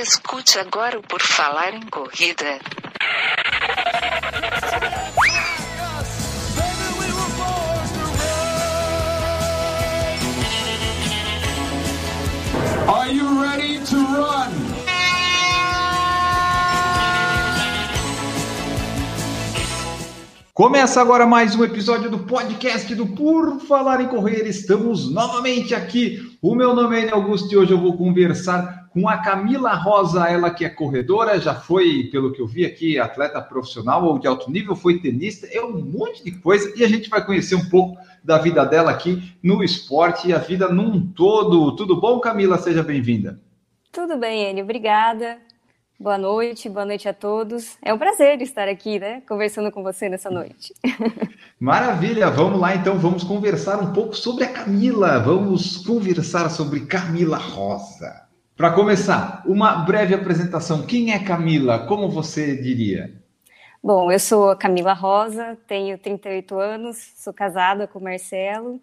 Escute agora o Por Falar em Corrida. Are you ready to run? Começa agora mais um episódio do podcast do Por Falar em Correr. Estamos novamente aqui. O meu nome é Augusto e hoje eu vou conversar com a Camila Rosa, ela que é corredora, já foi, pelo que eu vi aqui, atleta profissional ou de alto nível, foi tenista, é um monte de coisa e a gente vai conhecer um pouco da vida dela aqui no esporte e a vida num todo. Tudo bom, Camila? Seja bem-vinda. Tudo bem, Enio. Obrigada. Boa noite, boa noite a todos. É um prazer estar aqui, né, conversando com você nessa noite. Maravilha, vamos lá então, vamos conversar um pouco sobre a Camila. Vamos conversar sobre Camila Rosa. Para começar, uma breve apresentação. Quem é Camila? Como você diria? Bom, eu sou a Camila Rosa, tenho 38 anos, sou casada com Marcelo,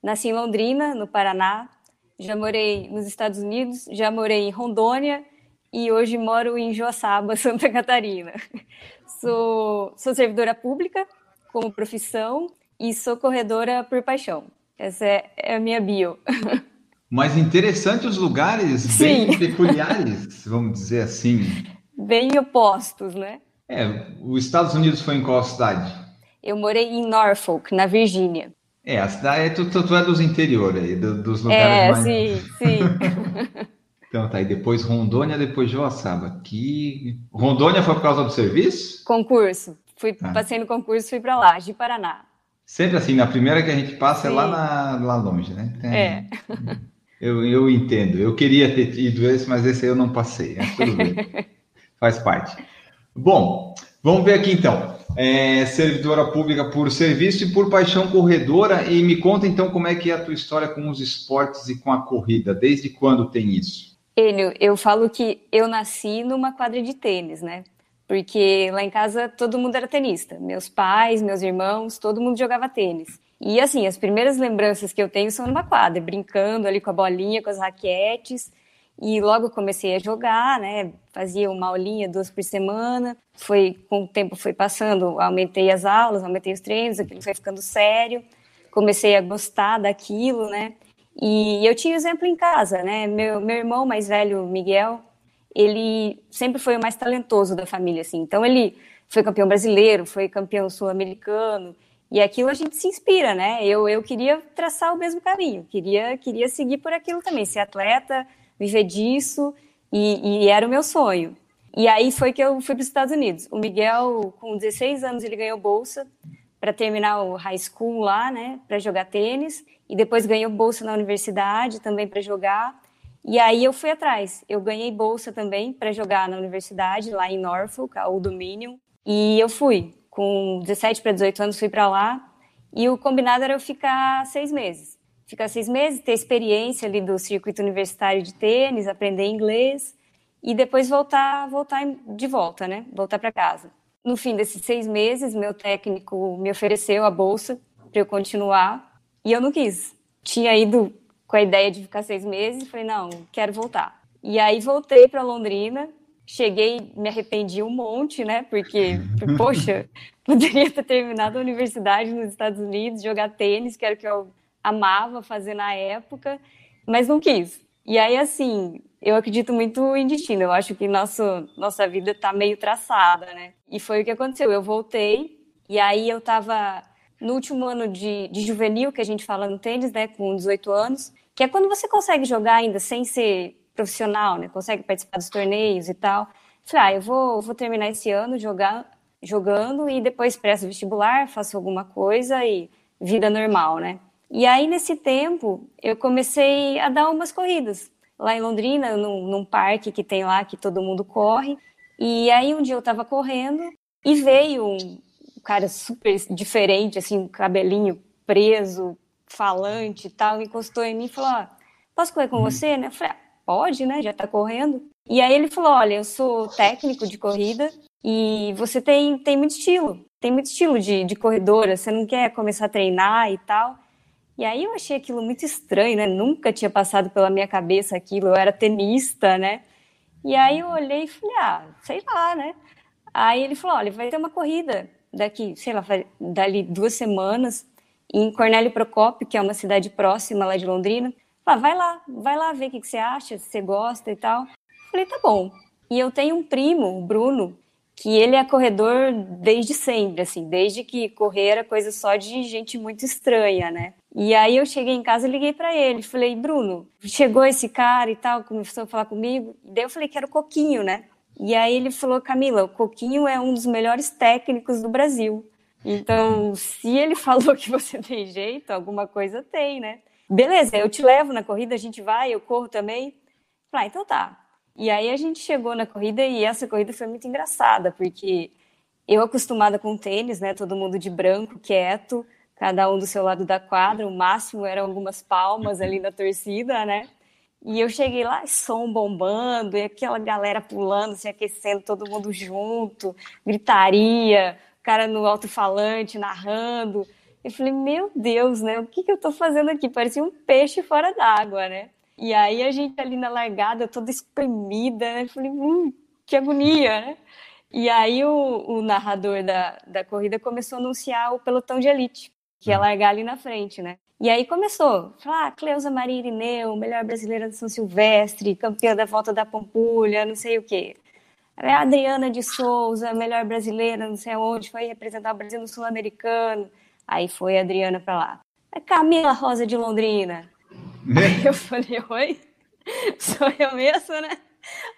nasci em Londrina, no Paraná, já morei nos Estados Unidos, já morei em Rondônia e hoje moro em Joaçaba, Santa Catarina. Sou, sou servidora pública como profissão e sou corredora por paixão. Essa é, é a minha bio. Mas interessante os lugares Sim. bem peculiares, vamos dizer assim. Bem opostos, né? É, os Estados Unidos foi em qual cidade? Eu morei em Norfolk, na Virgínia. É, a cidade, tu, tu, tu é dos interiores aí, dos lugares é, mais... sim, sim. Então tá, e depois Rondônia, depois Joaçaba. Que Rondônia foi por causa do serviço? Concurso. Fui, ah. Passei no concurso, fui para lá, de Paraná. Sempre assim, na primeira que a gente passa Sim. é lá, na, lá longe, né? É. Eu, eu entendo. Eu queria ter ido esse, mas esse aí eu não passei. É tudo bem. Faz parte. Bom, vamos ver aqui então. É, servidora pública por serviço e por paixão corredora. E me conta então como é que é a tua história com os esportes e com a corrida. Desde quando tem isso? Enio, eu falo que eu nasci numa quadra de tênis, né? Porque lá em casa todo mundo era tenista. Meus pais, meus irmãos, todo mundo jogava tênis. E assim, as primeiras lembranças que eu tenho são numa quadra, brincando ali com a bolinha, com as raquetes. E logo comecei a jogar, né? Fazia uma aulinha, duas por semana. Foi com o tempo foi passando, aumentei as aulas, aumentei os treinos, aquilo foi ficando sério. Comecei a gostar daquilo, né? E eu tinha exemplo em casa, né? Meu, meu irmão mais velho, Miguel, ele sempre foi o mais talentoso da família, assim. Então ele foi campeão brasileiro, foi campeão sul-americano, e aquilo a gente se inspira, né? Eu, eu queria traçar o mesmo caminho, queria, queria seguir por aquilo também, ser atleta, viver disso, e, e era o meu sonho. E aí foi que eu fui para os Estados Unidos. O Miguel, com 16 anos, ele ganhou bolsa para terminar o high school lá, né, para jogar tênis, e depois ganhou bolsa na universidade também para jogar. E aí eu fui atrás. Eu ganhei bolsa também para jogar na universidade lá em Norfolk, a Old Dominion, e eu fui. Com 17 para 18 anos fui para lá, e o combinado era eu ficar seis meses. Ficar seis meses, ter experiência ali do circuito universitário de tênis, aprender inglês e depois voltar, voltar de volta, né? Voltar para casa. No fim desses seis meses, meu técnico me ofereceu a bolsa para eu continuar e eu não quis. Tinha ido com a ideia de ficar seis meses e falei, não, quero voltar. E aí voltei para Londrina, cheguei, me arrependi um monte, né? Porque, poxa, poderia ter terminado a universidade nos Estados Unidos, jogar tênis, que era o que eu amava fazer na época, mas não quis. E aí, assim, eu acredito muito em destino. Eu acho que nosso, nossa vida está meio traçada, né? E foi o que aconteceu. Eu voltei, e aí eu estava no último ano de, de juvenil, que a gente fala no tênis, né? Com 18 anos, que é quando você consegue jogar ainda sem ser profissional, né? Consegue participar dos torneios e tal. Falei, ah, eu vou, vou terminar esse ano jogar, jogando e depois presto vestibular, faço alguma coisa e vida normal, né? E aí, nesse tempo, eu comecei a dar umas corridas lá em Londrina, num, num, parque que tem lá que todo mundo corre. E aí um dia eu tava correndo e veio um cara super diferente, assim, cabelinho preso, falante e tal, encostou em mim e falou: ah, posso correr com uhum. você, né? Eu falei, ah, pode, né? Já tá correndo. E aí ele falou: olha, eu sou técnico de corrida e você tem, tem muito estilo, tem muito estilo de, de corredora, você não quer começar a treinar e tal. E aí eu achei aquilo muito estranho, né? Nunca tinha passado pela minha cabeça aquilo. Eu era tenista, né? E aí eu olhei e falei, ah, sei lá, né? Aí ele falou, olha, vai ter uma corrida daqui, sei lá, dali duas semanas, em Cornélio Procópio, que é uma cidade próxima lá de Londrina. Falei, vai lá, vai lá ver o que, que você acha, se você gosta e tal. Falei, tá bom. E eu tenho um primo, o Bruno, que ele é corredor desde sempre, assim, desde que correr era coisa só de gente muito estranha, né? E aí eu cheguei em casa e liguei para ele, falei, Bruno, chegou esse cara e tal, começou a falar comigo, e daí eu falei que era o Coquinho, né? E aí ele falou, Camila, o Coquinho é um dos melhores técnicos do Brasil. Então, se ele falou que você tem jeito, alguma coisa tem, né? Beleza, eu te levo na corrida, a gente vai, eu corro também. Falei, ah, então tá. E aí a gente chegou na corrida e essa corrida foi muito engraçada, porque eu acostumada com tênis, né, todo mundo de branco, quieto, cada um do seu lado da quadra, o máximo eram algumas palmas ali na torcida, né? E eu cheguei lá, som bombando, e aquela galera pulando, se aquecendo, todo mundo junto, gritaria, cara no alto-falante narrando. Eu falei, meu Deus, né? O que, que eu tô fazendo aqui? Parecia um peixe fora d'água, né? E aí a gente ali na largada, toda espremida, né? Falei, hum, que agonia, né? E aí o, o, narrador da, da corrida começou a anunciar o pelotão de elite, que ia hum. largar ali na frente, né? E aí começou, falar, ah, Cleusa Maria Irineu, melhor brasileira de São Silvestre, campeã da volta da Pampulha, não sei o quê. A Adriana de Souza, melhor brasileira, não sei onde, foi representar o Brasil no Sul-Americano. Aí foi a Adriana para lá. A Camila Rosa de Londrina, Aí eu falei, oi? Sou eu mesmo, né?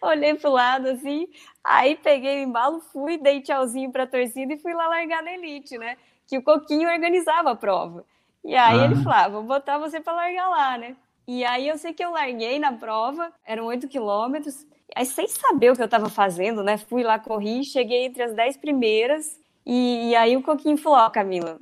Olhei pro lado assim, aí peguei o embalo, fui, dei tchauzinho pra torcida e fui lá largar na elite, né? Que o Coquinho organizava a prova. E aí ah. ele falou: ah, vou botar você pra largar lá, né? E aí eu sei que eu larguei na prova, eram 8 quilômetros. Aí, sem saber o que eu tava fazendo, né? Fui lá, corri, cheguei entre as 10 primeiras. E, e aí o Coquinho falou: Ó, oh, Camila,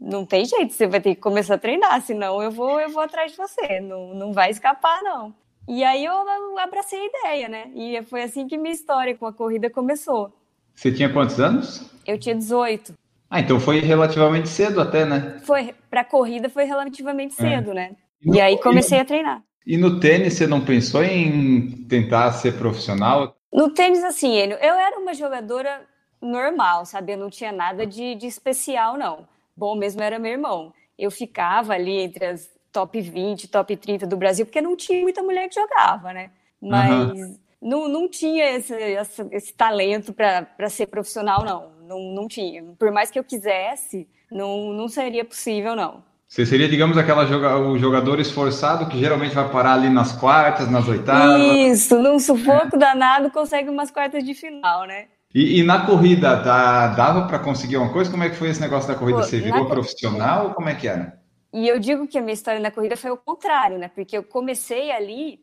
não tem jeito, você vai ter que começar a treinar, senão eu vou, eu vou atrás de você, não, não vai escapar, não. E aí eu abracei a ideia, né? E foi assim que minha história com a corrida começou. Você tinha quantos anos? Eu tinha 18. Ah, então foi relativamente cedo até, né? Foi, para corrida foi relativamente é. cedo, é. né? E, e aí comecei e a treinar. E no tênis você não pensou em tentar ser profissional? No tênis, assim, eu era uma jogadora normal, sabe? Eu não tinha nada de, de especial, não bom mesmo era meu irmão. Eu ficava ali entre as top 20, top 30 do Brasil, porque não tinha muita mulher que jogava, né? Mas uhum. não, não tinha esse, esse, esse talento para ser profissional, não. não. Não tinha. Por mais que eu quisesse, não, não seria possível, não. Você seria, digamos, aquela joga, o jogador esforçado que geralmente vai parar ali nas quartas, nas oitavas. Isso, num sufoco é. danado consegue umas quartas de final, né? E, e na corrida, dá, dava para conseguir uma coisa? Como é que foi esse negócio da corrida? Pô, Você virou profissional ou como é que era? E eu digo que a minha história na corrida foi o contrário, né? Porque eu comecei ali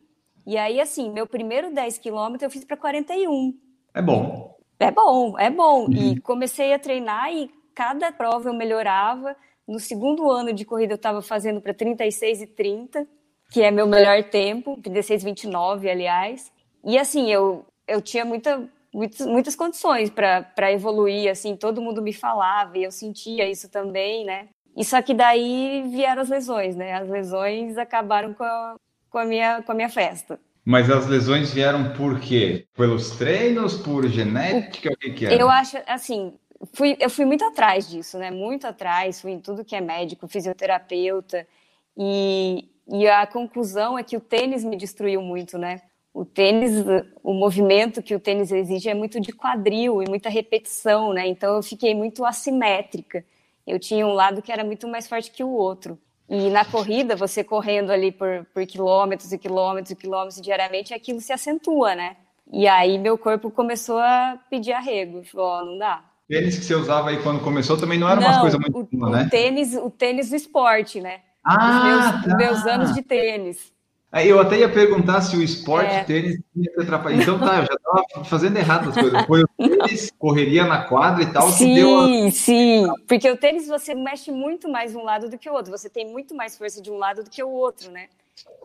e aí, assim, meu primeiro 10 quilômetros eu fiz para 41. É bom. É bom, é bom. Uhum. E comecei a treinar e cada prova eu melhorava. No segundo ano de corrida eu estava fazendo para 36 e 30, que é meu melhor tempo, 36 e 29, aliás. E assim, eu, eu tinha muita muitas, muitas condições para evoluir, assim, todo mundo me falava e eu sentia isso também, né? E só que daí vieram as lesões, né? As lesões acabaram com a, com a, minha, com a minha festa. Mas as lesões vieram por quê? Pelos treinos, por genética, o que, que é? Eu acho, assim, fui, eu fui muito atrás disso, né? Muito atrás, fui em tudo que é médico, fisioterapeuta, e, e a conclusão é que o tênis me destruiu muito, né? O tênis, o movimento que o tênis exige é muito de quadril e muita repetição, né? Então eu fiquei muito assimétrica. Eu tinha um lado que era muito mais forte que o outro. E na corrida, você correndo ali por, por quilômetros e quilômetros e quilômetros diariamente, aquilo se acentua, né? E aí meu corpo começou a pedir arrego. Falou, ó, oh, não dá. O tênis que você usava aí quando começou também não era não, uma coisa muito o, boa, né? O tênis, o tênis do esporte, né? Ah, Os meus, tá. meus anos de tênis. Eu até ia perguntar se o esporte é. tênis ia te atrapalhar. Então tá, eu já estava fazendo errado as coisas. Foi o tênis, correria na quadra e tal. Sim, deu a... sim. Porque o tênis você mexe muito mais um lado do que o outro. Você tem muito mais força de um lado do que o outro, né?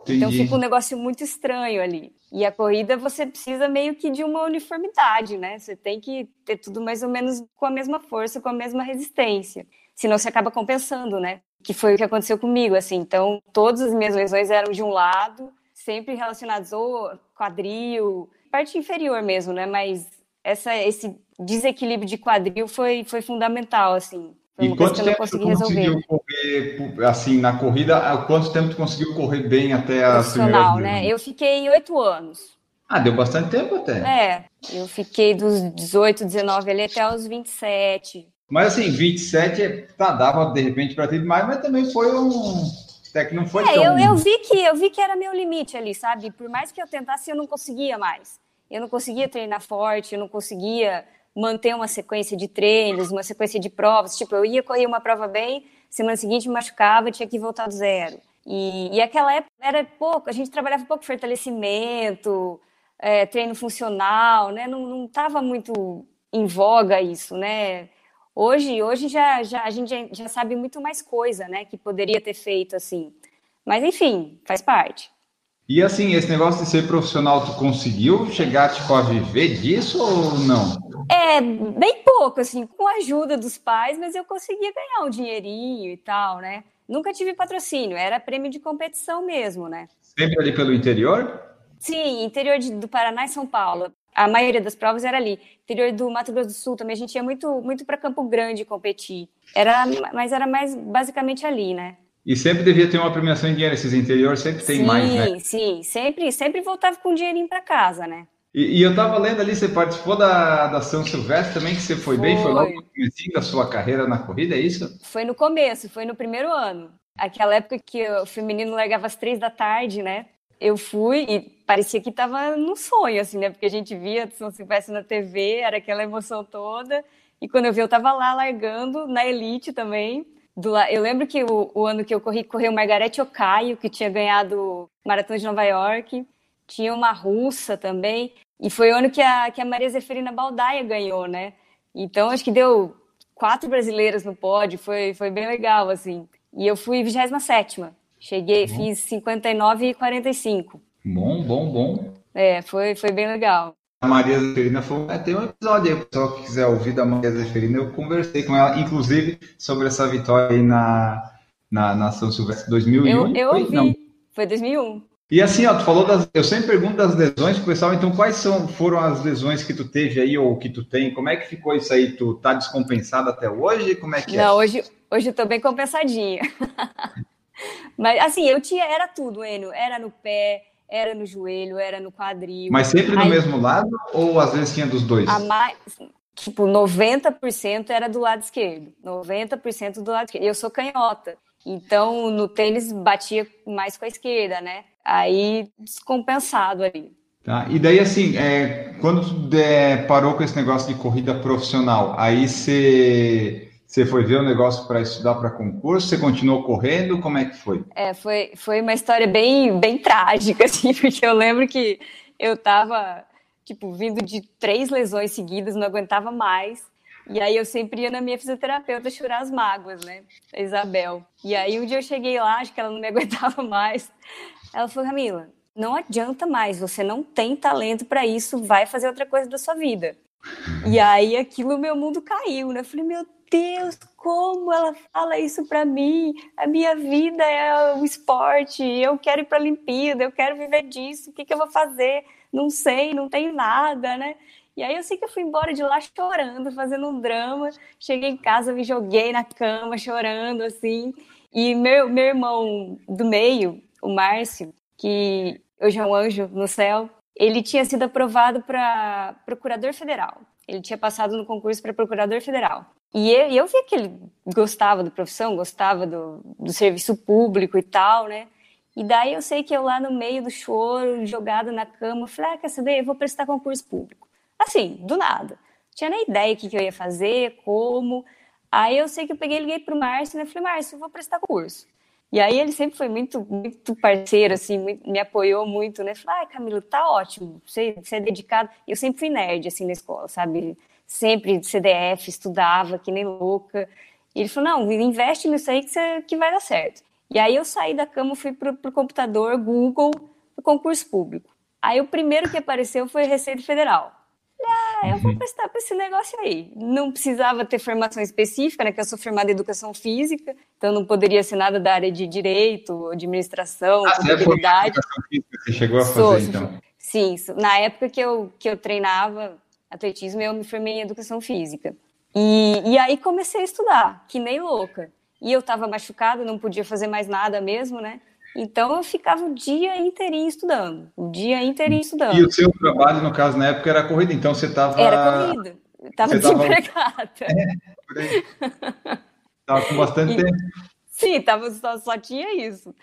Entendi. Então fica um negócio muito estranho ali. E a corrida você precisa meio que de uma uniformidade, né? Você tem que ter tudo mais ou menos com a mesma força, com a mesma resistência. Senão você acaba compensando, né? que foi o que aconteceu comigo, assim. Então, todas as minhas lesões eram de um lado, sempre relacionados ou quadril, parte inferior mesmo, né? Mas essa, esse desequilíbrio de quadril foi, foi fundamental, assim. Foi e quanto tempo você conseguiu correr, assim, na corrida, quanto tempo tu conseguiu correr bem até a Profissional, né? Eu fiquei oito anos. Ah, deu bastante tempo até. É, eu fiquei dos 18, 19 ali até os 27. Mas assim, 27, tá, dava de repente para ter mais, mas também foi um até que não foi é, tão... eu, eu vi que eu vi que era meu limite ali, sabe? Por mais que eu tentasse, eu não conseguia mais. Eu não conseguia treinar forte, eu não conseguia manter uma sequência de treinos, uma sequência de provas. Tipo, eu ia correr uma prova bem, semana seguinte me machucava, tinha que voltar do zero. E, e aquela época era pouco, a gente trabalhava pouco fortalecimento, é, treino funcional, né? Não estava muito em voga isso, né? Hoje, hoje já, já, a gente já sabe muito mais coisa, né? Que poderia ter feito assim. Mas enfim, faz parte. E assim, esse negócio de ser profissional, tu conseguiu chegar tipo, a viver disso ou não? É, bem pouco, assim, com a ajuda dos pais, mas eu conseguia ganhar um dinheirinho e tal, né? Nunca tive patrocínio, era prêmio de competição mesmo, né? Sempre ali pelo interior? Sim, interior de, do Paraná e São Paulo a maioria das provas era ali. Interior do Mato Grosso do Sul também a gente ia muito, muito para Campo Grande competir. Era, mas era mais basicamente ali, né? E sempre devia ter uma premiação em dinheiro, esses interiores sempre tem sim, mais, né? Sim, sim, sempre, sempre voltava com um dinheirinho para casa, né? E, e, eu tava lendo ali, você participou da, da São Silvestre também, que você foi, foi. bem, foi logo no começo da sua carreira na corrida, é isso? Foi no começo, foi no primeiro ano. Aquela época que o feminino largava às três da tarde, né? Eu fui e parecia que estava num sonho, assim, né? Porque a gente via São Silvestre na TV, era aquela emoção toda. E quando eu vi, eu estava lá largando, na elite também. Do. Eu lembro que o, o, ano que eu corri, correu Margarete Ocaio, que tinha ganhado Maratona de Nova York. Tinha uma russa também. E foi o ano que a, que a Maria Zeferina Baldaia ganhou, né? Então, acho que deu quatro brasileiras no pódio, foi, foi bem legal, assim. E eu fui 27 Cheguei, bom. fiz 59 e 45. Bom, bom, bom. É, foi, foi bem legal. A Maria Zeferina falou, é, tem um episódio aí, pessoal que quiser ouvir da Maria Zeferina, eu conversei com ela, inclusive, sobre essa vitória aí na, na, na São Silvestre 2001. Eu, eu foi? ouvi, Não. foi 2001. E assim, ó, tu falou das. Eu sempre pergunto das lesões pro pessoal, então quais são, foram as lesões que tu teve aí ou que tu tem? Como é que ficou isso aí? Tu tá descompensado até hoje? Como é que Não, é? Não, hoje, hoje eu tô bem compensadinha. Mas assim, eu tinha, era tudo, Enio. Era no pé, era no joelho, era no quadril. Mas sempre no Aí, mesmo lado ou às vezes tinha dos dois? A mais, tipo, 90% era do lado esquerdo. 90% do lado esquerdo. Eu sou canhota. Então, no tênis batia mais com a esquerda, né? Aí descompensado ali. Tá. E daí, assim, é, quando tu é, parou com esse negócio de corrida profissional, aí você você foi ver o negócio para estudar para concurso? Você continuou correndo? Como é que foi? É, foi, foi uma história bem, bem trágica, assim, porque eu lembro que eu estava, tipo, vindo de três lesões seguidas, não aguentava mais. E aí eu sempre ia na minha fisioterapeuta chorar as mágoas, né? A Isabel. E aí um dia eu cheguei lá, acho que ela não me aguentava mais. Ela falou, Camila, não adianta mais, você não tem talento para isso, vai fazer outra coisa da sua vida. E aí aquilo, meu mundo caiu, né? Eu falei, meu Deus, como ela fala isso para mim? A minha vida é o esporte, eu quero ir para a Olimpíada, eu quero viver disso, o que, que eu vou fazer? Não sei, não tenho nada, né? E aí eu sei que eu fui embora de lá chorando, fazendo um drama. Cheguei em casa, me joguei na cama, chorando, assim. E meu, meu irmão do meio, o Márcio, que hoje é um anjo no céu, ele tinha sido aprovado para procurador federal. Ele tinha passado no concurso para procurador federal. E eu, eu vi que ele gostava da profissão, gostava do, do serviço público e tal, né? E daí eu sei que eu lá no meio do choro, jogada na cama, falei, ah, quer saber? Eu vou prestar concurso público. Assim, do nada. Não tinha nem ideia o que, que eu ia fazer, como. Aí eu sei que eu peguei liguei pro Márcio, né? Falei, Márcio, eu vou prestar concurso. E aí ele sempre foi muito, muito parceiro, assim, muito, me apoiou muito, né? Falei, ai, Camilo, tá ótimo, você, você é dedicado. Eu sempre fui nerd, assim, na escola, sabe? sempre CDF, estudava que nem louca. E ele falou: não, investe nisso aí que, você, que vai dar certo. E aí eu saí da cama, fui pro, pro computador, Google, pro concurso público. Aí o primeiro que apareceu foi Receita Federal. Ah, eu vou prestar para esse negócio aí. Não precisava ter formação específica, né? Que eu sou formada em educação física, então não poderia ser nada da área de direito, administração, ah, contabilidade. Você, física, você chegou a fazer, sou, então? Sim, na época que eu, que eu treinava atletismo, eu me formei em educação física. E, e aí comecei a estudar, que nem louca. E eu estava machucada, não podia fazer mais nada mesmo, né? Então eu ficava o dia inteirinho estudando, o dia inteirinho estudando. E o seu trabalho, no caso, na época era corrida, então você estava. Era corrida, estava desempregada. Tava... É, Estava com bastante e... tempo. Sim, tava, só, só tinha isso.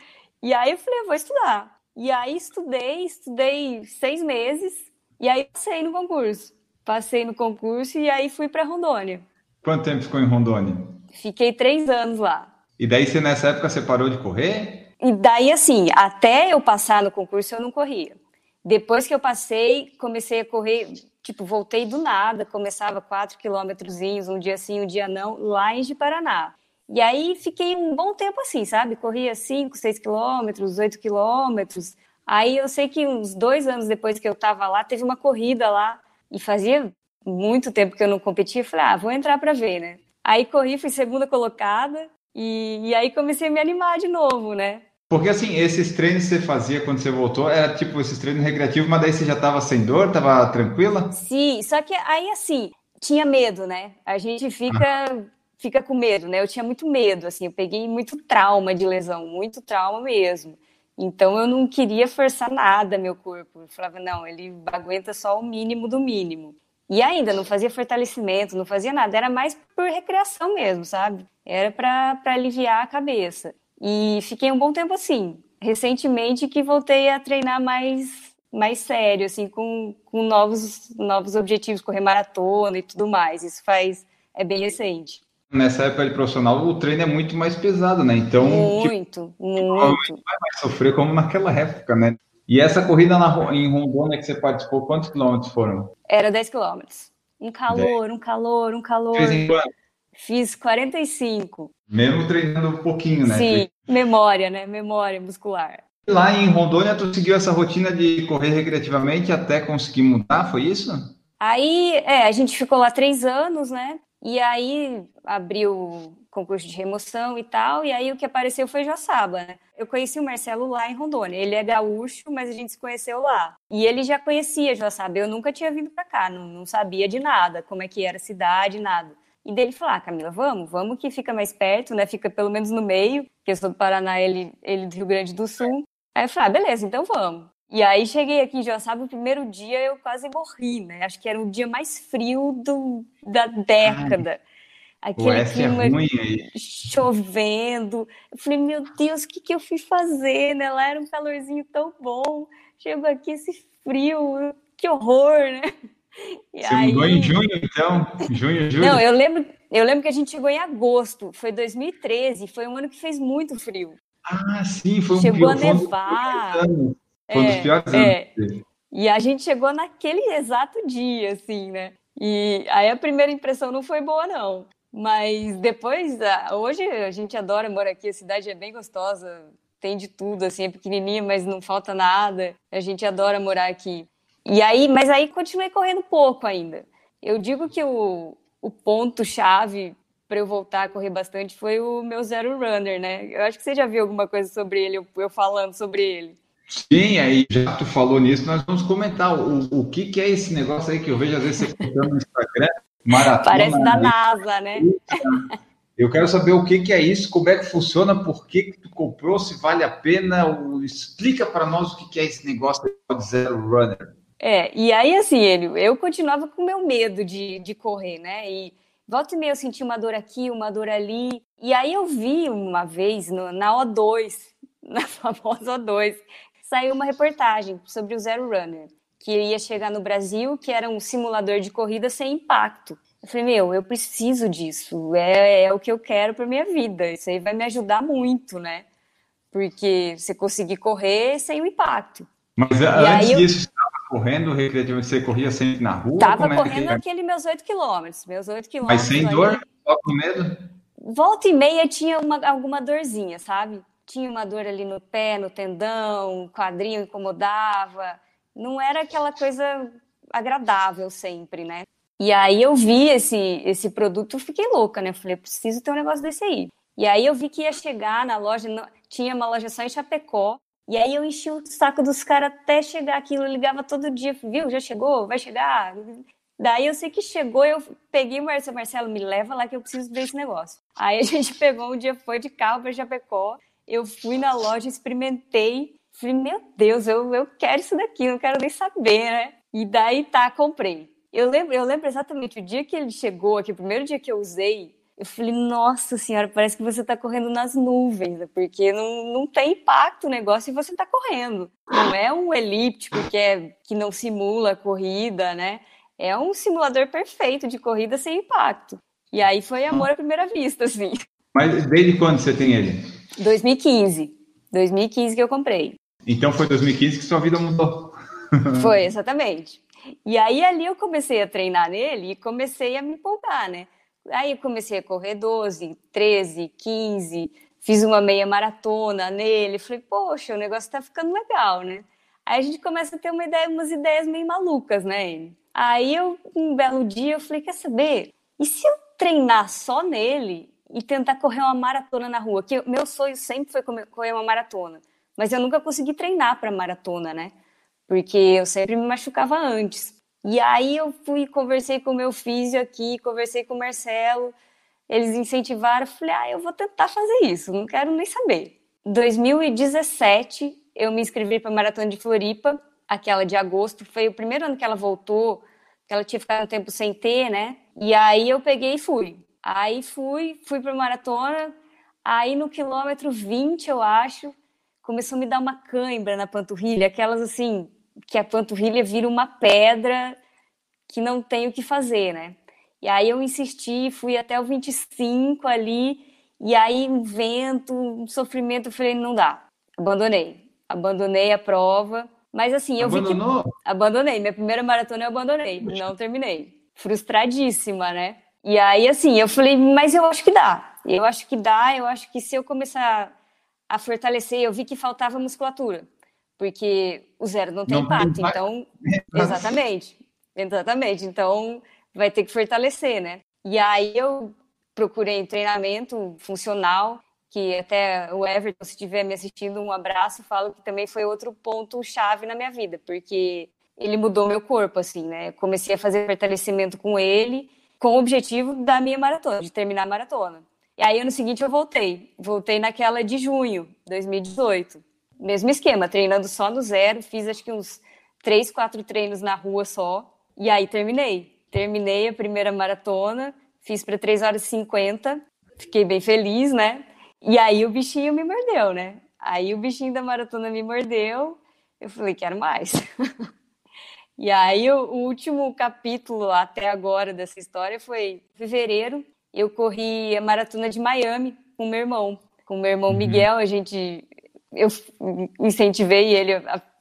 E aí eu falei, eu vou estudar. E aí estudei, estudei seis meses, e aí passei no concurso. Passei no concurso e aí fui para Rondônia. Quanto tempo ficou em Rondônia? Fiquei três anos lá. E daí você nessa época você parou de correr? E daí, assim, até eu passar no concurso, eu não corria. Depois que eu passei, comecei a correr, tipo, voltei do nada, começava quatro quilômetrozinhos, um dia sim, um dia não, lá em Paraná. E aí fiquei um bom tempo assim, sabe? Corria cinco, seis quilômetros, oito quilômetros. Aí eu sei que uns dois anos depois que eu tava lá, teve uma corrida lá, e fazia muito tempo que eu não competia, falei, ah, vou entrar para ver, né? Aí corri, fui segunda colocada, e, e aí comecei a me animar de novo, né? Porque assim, esses treinos que você fazia quando você voltou, era tipo esses treinos recreativos, mas daí você já estava sem dor, estava tranquila? Sim, só que aí assim, tinha medo, né? A gente fica ah. fica com medo, né? Eu tinha muito medo, assim, eu peguei muito trauma de lesão, muito trauma mesmo. Então eu não queria forçar nada meu corpo. Eu falava, não, ele aguenta só o mínimo do mínimo. E ainda não fazia fortalecimento, não fazia nada, era mais por recreação mesmo, sabe? Era para aliviar a cabeça. E fiquei um bom tempo assim. Recentemente que voltei a treinar mais mais sério, assim, com, com novos, novos objetivos, correr maratona e tudo mais. Isso faz, é bem recente. Nessa época de profissional, o treino é muito mais pesado, né? Então, muito, tipo, muito. Vai mais sofrer como naquela época, né? E essa corrida na, em Rondônia que você participou, quantos quilômetros foram? Era 10 quilômetros. Um calor, 10. um calor, um calor. Fiz em quanto? Fiz 45. Mesmo treinando um pouquinho, né? Sim, memória, né? Memória muscular. Lá em Rondônia, tu seguiu essa rotina de correr recreativamente até conseguir mudar, foi isso? Aí, é, a gente ficou lá três anos, né? E aí abriu concurso de remoção e tal, e aí o que apareceu foi Joaçaba, né? Eu conheci o Marcelo lá em Rondônia. Ele é gaúcho, mas a gente se conheceu lá. E ele já conhecia Joaçaba. Eu nunca tinha vindo para cá, não, não sabia de nada, como é que era a cidade, nada. E dele falar, ah, Camila, vamos, vamos que fica mais perto, né? Fica pelo menos no meio, porque eu sou do Paraná, ele, ele do Rio Grande do Sul. Aí eu falei, ah, beleza, então vamos. E aí cheguei aqui em Joaçaba, o primeiro dia eu quase morri, né? Acho que era o dia mais frio do, da década. Aquele é clima é ruim chovendo. Eu falei, meu Deus, o que, que eu fui fazer, né? Lá era um calorzinho tão bom. Chego aqui esse frio, que horror, né? E Você aí... mudou em junho, então? Junho, julho? Não, eu lembro, eu lembro que a gente chegou em agosto, foi 2013, foi um ano que fez muito frio. Ah, sim, foi um Chegou a nevar. Foi um dos piores anos. É. E a gente chegou naquele exato dia, assim, né? E aí a primeira impressão não foi boa, não. Mas depois, hoje a gente adora morar aqui, a cidade é bem gostosa, tem de tudo, assim, é pequenininha, mas não falta nada. A gente adora morar aqui. E aí, mas aí continuei correndo pouco ainda. Eu digo que o, o ponto chave para eu voltar a correr bastante foi o meu zero runner, né? Eu acho que você já viu alguma coisa sobre ele, eu, eu falando sobre ele. Sim, aí já tu falou nisso, nós vamos comentar o, o que, que é esse negócio aí que eu vejo às vezes você contando no Instagram, maratona. Parece da NASA, né? Eu quero saber o que, que é isso, como é que funciona, por que, que tu comprou, se vale a pena. Explica para nós o que, que é esse negócio de zero runner. É, e aí assim, ele, eu continuava com meu medo de, de correr, né? E volta e meia eu senti uma dor aqui, uma dor ali. E aí eu vi uma vez no, na O2, na famosa O2, saiu uma reportagem sobre o Zero Runner, que ia chegar no Brasil, que era um simulador de corrida sem impacto. Eu falei, meu, eu preciso disso, é, é o que eu quero para minha vida, isso aí vai me ajudar muito, né? Porque você conseguir correr sem o impacto. Mas e antes disso, correndo recreativo, você corria sempre na rua? Tava é correndo é aquele meus 8 quilômetros, meus 8 quilômetros. Mas sem dor? Só com medo? Volta e meia tinha uma, alguma dorzinha, sabe? Tinha uma dor ali no pé, no tendão, o quadrinho incomodava. Não era aquela coisa agradável sempre, né? E aí eu vi esse, esse produto, fiquei louca, né? Falei, preciso ter um negócio desse aí. E aí eu vi que ia chegar na loja, tinha uma loja só em Chapecó, e aí eu enchi o saco dos caras até chegar aquilo, eu ligava todo dia, viu, já chegou, vai chegar. Daí eu sei que chegou, eu peguei o Marcelo, Marcelo, me leva lá que eu preciso ver esse negócio. Aí a gente pegou um dia, foi de carro para Chapecó, eu fui na loja, experimentei, falei, meu Deus, eu, eu quero isso daqui, não quero nem saber, né? E daí tá, comprei. Eu lembro, eu lembro exatamente o dia que ele chegou aqui, o primeiro dia que eu usei, eu falei, nossa senhora, parece que você está correndo nas nuvens, né? porque não, não tem impacto o negócio e você está correndo. Não é um elíptico que, é, que não simula a corrida, né? É um simulador perfeito de corrida sem impacto. E aí foi amor à primeira vista, assim. Mas desde quando você tem ele? 2015. 2015 que eu comprei. Então foi 2015 que sua vida mudou. Foi, exatamente. E aí ali eu comecei a treinar nele e comecei a me empolgar, né? Aí comecei a correr 12, 13, 15, fiz uma meia maratona nele, falei, poxa, o negócio tá ficando legal, né? Aí a gente começa a ter uma ideia, umas ideias meio malucas, né? Aí eu, um belo dia, eu falei, quer saber? E se eu treinar só nele e tentar correr uma maratona na rua? Que meu sonho sempre foi correr uma maratona, mas eu nunca consegui treinar para maratona, né? porque eu sempre me machucava antes. E aí eu fui, conversei com o meu físio aqui, conversei com o Marcelo, eles incentivaram, falei, ah, eu vou tentar fazer isso, não quero nem saber. Em 2017, eu me inscrevi para a Maratona de Floripa, aquela de agosto, foi o primeiro ano que ela voltou, que ela tinha ficado um tempo sem ter, né? E aí eu peguei e fui. Aí fui, fui para maratona, aí no quilômetro 20, eu acho, começou a me dar uma cãibra na panturrilha, aquelas assim, que a panturrilha vira uma pedra que não tem o que fazer, né? E aí eu insisti, fui até o 25 ali, e aí um vento, um sofrimento, eu falei, não dá. Abandonei. Abandonei a prova. Mas assim, eu Abandonou? vi que. Abandonei. Minha primeira maratona eu abandonei. Não terminei. Frustradíssima, né? E aí, assim, eu falei, mas eu acho que dá. Eu acho que dá, eu acho que se eu começar a fortalecer, eu vi que faltava musculatura porque o zero não tem não impacto. Tem então, exatamente, exatamente. Então, vai ter que fortalecer, né? E aí eu procurei treinamento funcional, que até o Everton, se estiver me assistindo, um abraço, falo que também foi outro ponto chave na minha vida, porque ele mudou meu corpo, assim, né? Comecei a fazer fortalecimento com ele, com o objetivo da minha maratona, de terminar a maratona. E aí, ano seguinte, eu voltei. Voltei naquela de junho, 2018 mesmo esquema, treinando só no zero, fiz acho que uns três, quatro treinos na rua só, e aí terminei. Terminei a primeira maratona, fiz para 3 horas e 50, fiquei bem feliz, né? E aí o bichinho me mordeu, né? Aí o bichinho da maratona me mordeu, eu falei, quero mais. e aí o, o último capítulo até agora dessa história foi fevereiro, eu corri a maratona de Miami com meu irmão. Com meu irmão uhum. Miguel, a gente eu incentivei ele,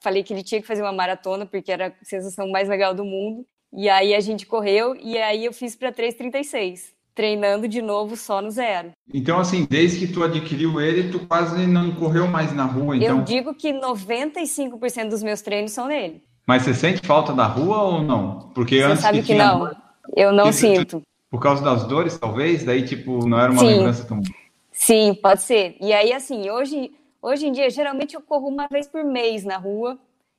falei que ele tinha que fazer uma maratona porque era a sensação mais legal do mundo. E aí a gente correu e aí eu fiz para 3:36, treinando de novo só no zero. Então assim, desde que tu adquiriu ele, tu quase não correu mais na rua, então. Eu digo que 95% dos meus treinos são nele. Mas você sente falta da rua ou não? Porque você antes sabe que, que não. Dor, eu não sinto. Por causa das dores, talvez, daí tipo não era uma Sim. lembrança tão Sim, pode ser. E aí assim, hoje Hoje em dia, geralmente eu corro uma vez por mês na rua,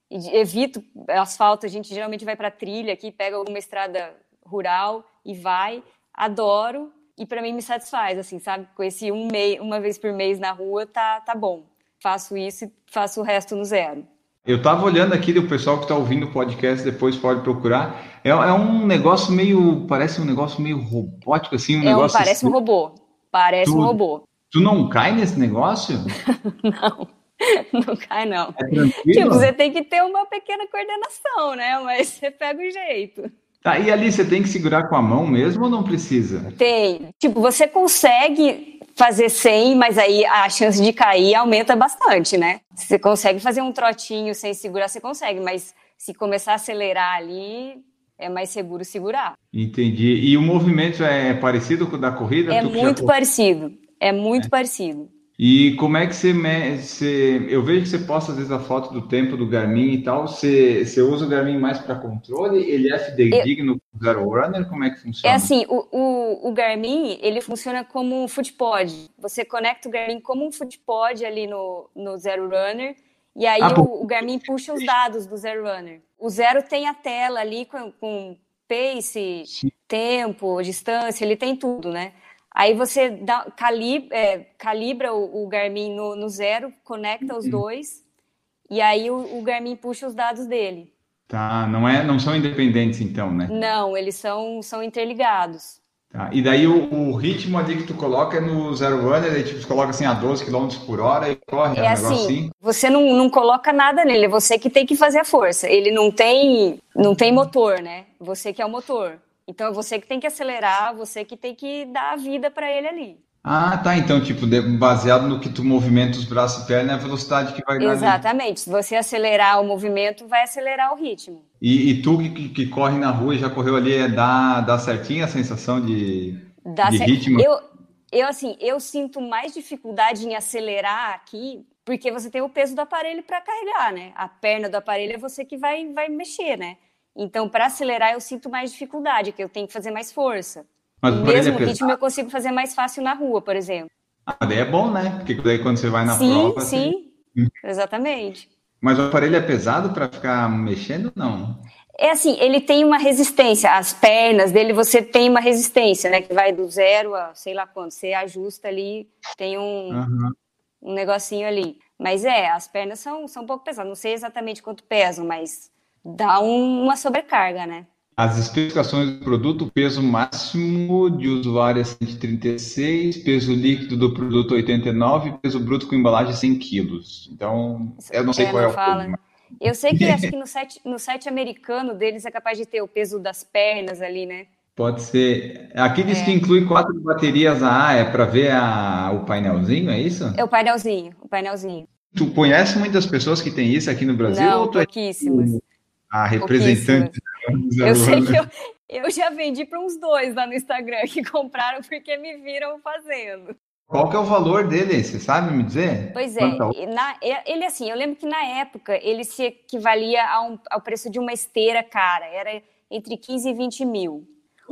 evito asfalto, a gente geralmente vai para trilha aqui, pega alguma estrada rural e vai. Adoro e para mim me satisfaz, assim, sabe? Com esse um mês, uma vez por mês na rua, tá, tá bom. Faço isso e faço o resto no zero. Eu estava olhando aqui do pessoal que está ouvindo o podcast, depois pode procurar. É, é, um negócio meio, parece um negócio meio robótico, assim, um é negócio. parece assim. um robô. Parece um robô. Tu não cai nesse negócio? não. Não cai, não. É tipo, você tem que ter uma pequena coordenação, né? Mas você pega o jeito. Tá, e ali você tem que segurar com a mão mesmo ou não precisa? Tem. Tipo, você consegue fazer 100, mas aí a chance de cair aumenta bastante, né? Você consegue fazer um trotinho sem segurar, você consegue, mas se começar a acelerar ali, é mais seguro segurar. Entendi. E o movimento é parecido com o da corrida? É muito parecido. É muito é. parecido. E como é que você, você, Eu vejo que você posta às vezes a foto do tempo do Garmin e tal. Você, você usa o Garmin mais para controle? Ele é fidedigno eu... Zero Runner? Como é que funciona? É assim, o, o, o, Garmin ele funciona como um footpod. Você conecta o Garmin como um footpod ali no, no Zero Runner. E aí ah, o, o, Garmin puxa os dados do Zero Runner. O Zero tem a tela ali com, com pace, tempo, distância, ele tem tudo, né? Aí você dá, calibra, é, calibra o, o, Garmin no, no, zero, conecta os uhum. dois, e aí o, o, Garmin puxa os dados dele. Tá, não, é, não são independentes então, né? Não, eles são, são interligados. Tá, e daí o, o ritmo ali que tu coloca é no zero runner, aí tipo, coloca assim a 12 km por hora e corre, é, é um assim, assim, você não, não coloca nada nele, é você que tem que fazer a força. Ele não tem, não tem motor, né? Você que é o motor. Então é você que tem que acelerar, você que tem que dar a vida para ele ali. Ah, tá. Então, tipo, baseado no que tu movimenta os braços e pernas, é a velocidade que vai dar. Exatamente. Se você acelerar o movimento, vai acelerar o ritmo. E, e tu que, que, corre na rua e já correu ali, é, dá, dá certinho a sensação de, dá de ritmo? Eu, eu, assim, eu sinto mais dificuldade em acelerar aqui, porque você tem o peso do aparelho para carregar, né? A perna do aparelho é você que vai, vai mexer, né? Então, para acelerar, eu sinto mais dificuldade, que eu tenho que fazer mais força. Mas o mesmo é ritmo eu consigo fazer mais fácil na rua, por exemplo. Ah, daí é bom, né? Porque daí quando você vai na sim, prova... Sim, sim, exatamente. Mas o aparelho é pesado para ficar mexendo? Não. É assim, ele tem uma resistência. As pernas dele, você tem uma resistência, né? Que vai do zero a sei lá quanto. Você ajusta ali, tem um, uhum. um negocinho ali. Mas é, as pernas são, são um pouco pesadas. Não sei exatamente quanto pesam, mas dá um, uma sobrecarga, né? As especificações do produto, peso máximo de usuário é 136, peso líquido do produto 89, peso bruto com embalagem 100 quilos. Então, eu não sei é, qual não é o fala. peso. Eu sei que acho que no site, no site americano deles é capaz de ter o peso das pernas ali, né? Pode ser. Aqui diz é. que inclui quatro baterias AA, é para ver a, o painelzinho, é isso? É o painelzinho, o painelzinho. Tu conhece muitas pessoas que têm isso aqui no Brasil? Não, tu é pouquíssimas. É a representante. Eu sei que eu, eu já vendi para uns dois lá no Instagram que compraram porque me viram fazendo. Qual que é o valor dele? Você sabe me dizer? Pois é, na, ele assim, eu lembro que na época ele se equivalia a um, ao preço de uma esteira cara, era entre 15 e 20 mil.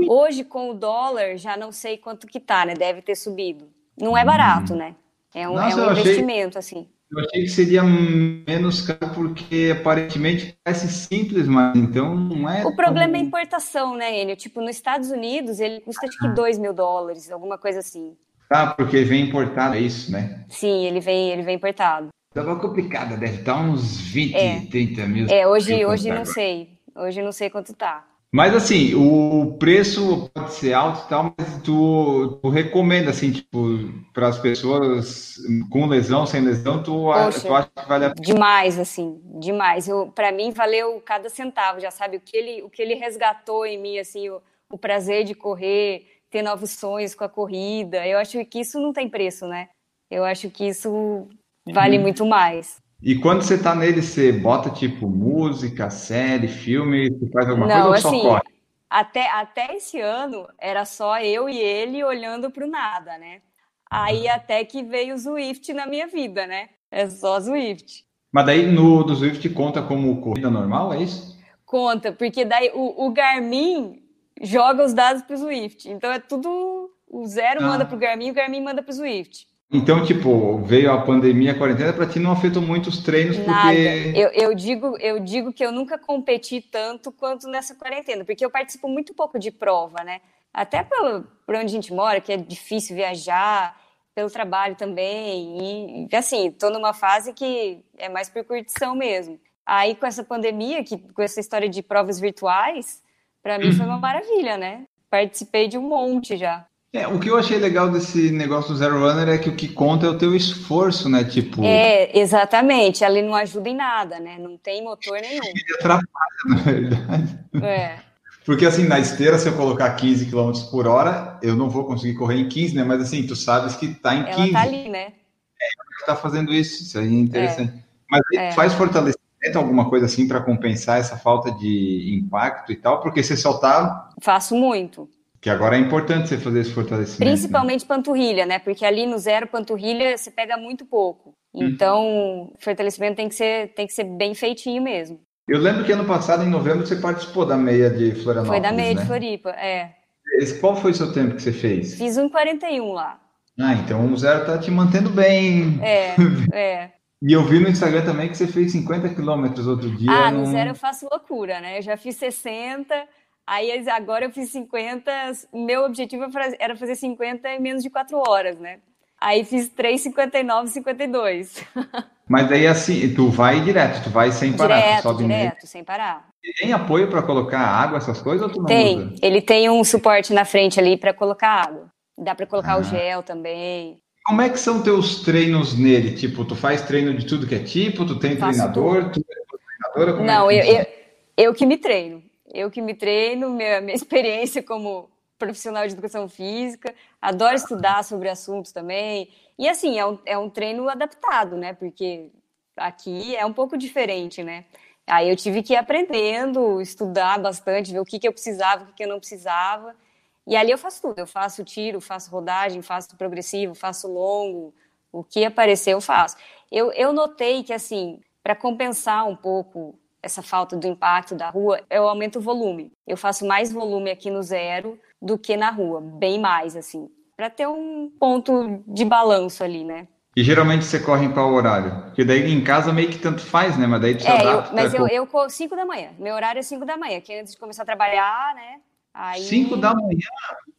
Hoje, com o dólar, já não sei quanto que tá, né? Deve ter subido. Não é barato, hum. né? É um, Nossa, é um investimento, achei... assim. Eu achei que seria menos caro porque aparentemente parece simples, mas então não é. O problema é a importação, né, Enio? Tipo, nos Estados Unidos ele custa acho que 2 mil dólares, alguma coisa assim. Ah, porque vem importado, é isso, né? Sim, ele vem, ele vem importado. Tava complicado, deve estar uns 20, é. 30 mil. É, hoje, hoje não sei. Hoje não sei quanto tá. Mas assim, o preço pode ser alto e tal, mas tu, tu recomenda, assim, tipo, para as pessoas com lesão, sem lesão, tu, Poxa, tu acha que vale a pena? Demais, assim, demais. Para mim, valeu cada centavo, já sabe, o que ele, o que ele resgatou em mim, assim, o, o prazer de correr, ter novos sonhos com a corrida. Eu acho que isso não tem preço, né? Eu acho que isso vale hum. muito mais. E quando você tá nele, você bota tipo música, série, filme, você faz alguma Não, coisa ou assim, só corre? Até, até esse ano era só eu e ele olhando para o nada, né? Aí até que veio o Zwift na minha vida, né? É só Zwift. Mas daí no do Zwift conta como corrida normal, é isso? Conta, porque daí o, o Garmin joga os dados para o Zwift. Então é tudo. O zero ah. manda para o Garmin, o Garmin manda para o Zwift. Então, tipo, veio a pandemia, a quarentena, para ti não afetou muito os treinos, porque... Nada. Eu, eu, digo, eu digo que eu nunca competi tanto quanto nessa quarentena, porque eu participo muito pouco de prova, né? Até pelo, por onde a gente mora, que é difícil viajar, pelo trabalho também, e assim, tô numa fase que é mais por curtição mesmo. Aí, com essa pandemia, que, com essa história de provas virtuais, para mim foi uma maravilha, né? Participei de um monte já. É, o que eu achei legal desse negócio do Zero Runner é que o que conta é o teu esforço, né? Tipo. É, exatamente. Ali não ajuda em nada, né? Não tem motor nenhum. Ele atrapalha, na verdade. É. Porque assim, na esteira, se eu colocar 15 km por hora, eu não vou conseguir correr em 15, né? Mas assim, tu sabes que tá em Ela 15. Ela tá ali, né? É, que tá fazendo isso. Isso aí é interessante. É. Mas é. faz fortalecimento, alguma coisa assim, para compensar essa falta de impacto e tal, porque você só tá. Faço muito Que agora é importante você fazer esse fortalecimento. Né? Principalmente né? panturrilha, né? Porque ali no zero panturrilha você pega muito pouco. Uhum. Então, uhum. fortalecimento tem que ser tem que ser bem feitinho mesmo. Eu lembro que ano passado, em novembro, você participou da meia de Florianópolis. Foi da meia né? de Floripa, é. Esse, qual foi o seu tempo que você fez? Fiz 1,41 lá. Ah, então o zero tá te mantendo bem. É, é. E eu vi no Instagram também que você fez 50 quilômetros outro dia. Ah, no zero eu faço loucura, né? Eu já fiz 60, aí agora eu fiz 50. Meu objetivo era fazer 50 em menos de 4 horas, né? Aí fiz 3,59, 52. Mas daí assim, tu vai direto, tu vai sem parar. Direto, sobe direto, meio. sem parar. Tem apoio para colocar água, essas coisas, ou tu não tem. usa? Ele tem um suporte na frente ali para colocar água. Dá para colocar ah. o gel também. Como é que são teus treinos nele? Tipo, tu faz treino de tudo que é tipo? Tu tem Faço treinador? Tu é treinadora? Como Não, é eu, eu, eu, que me treino. Eu que me treino, minha, minha experiência como profissional de educação física, adoro estudar sobre assuntos também. E assim, é um, é um treino adaptado, né? Porque aqui é um pouco diferente, né? Aí eu tive que ir aprendendo, estudar bastante, ver o que, que eu precisava, o que, que eu não precisava. E ali eu faço tudo. Eu faço tiro, faço rodagem, faço progressivo, faço longo. O que aparecer eu faço. Eu, eu notei que, assim, para compensar um pouco essa falta do impacto da rua, eu aumento o volume. Eu faço mais volume aqui no zero do que na rua, bem mais, assim, para ter um ponto de balanço ali, né? E geralmente você corre em qual horário? Porque daí em casa meio que tanto faz, né? Mas daí tu é, adapta. Eu, mas eu, eu corro 5 da manhã. Meu horário é 5 da manhã, que é antes de começar a trabalhar, né? 5 da manhã?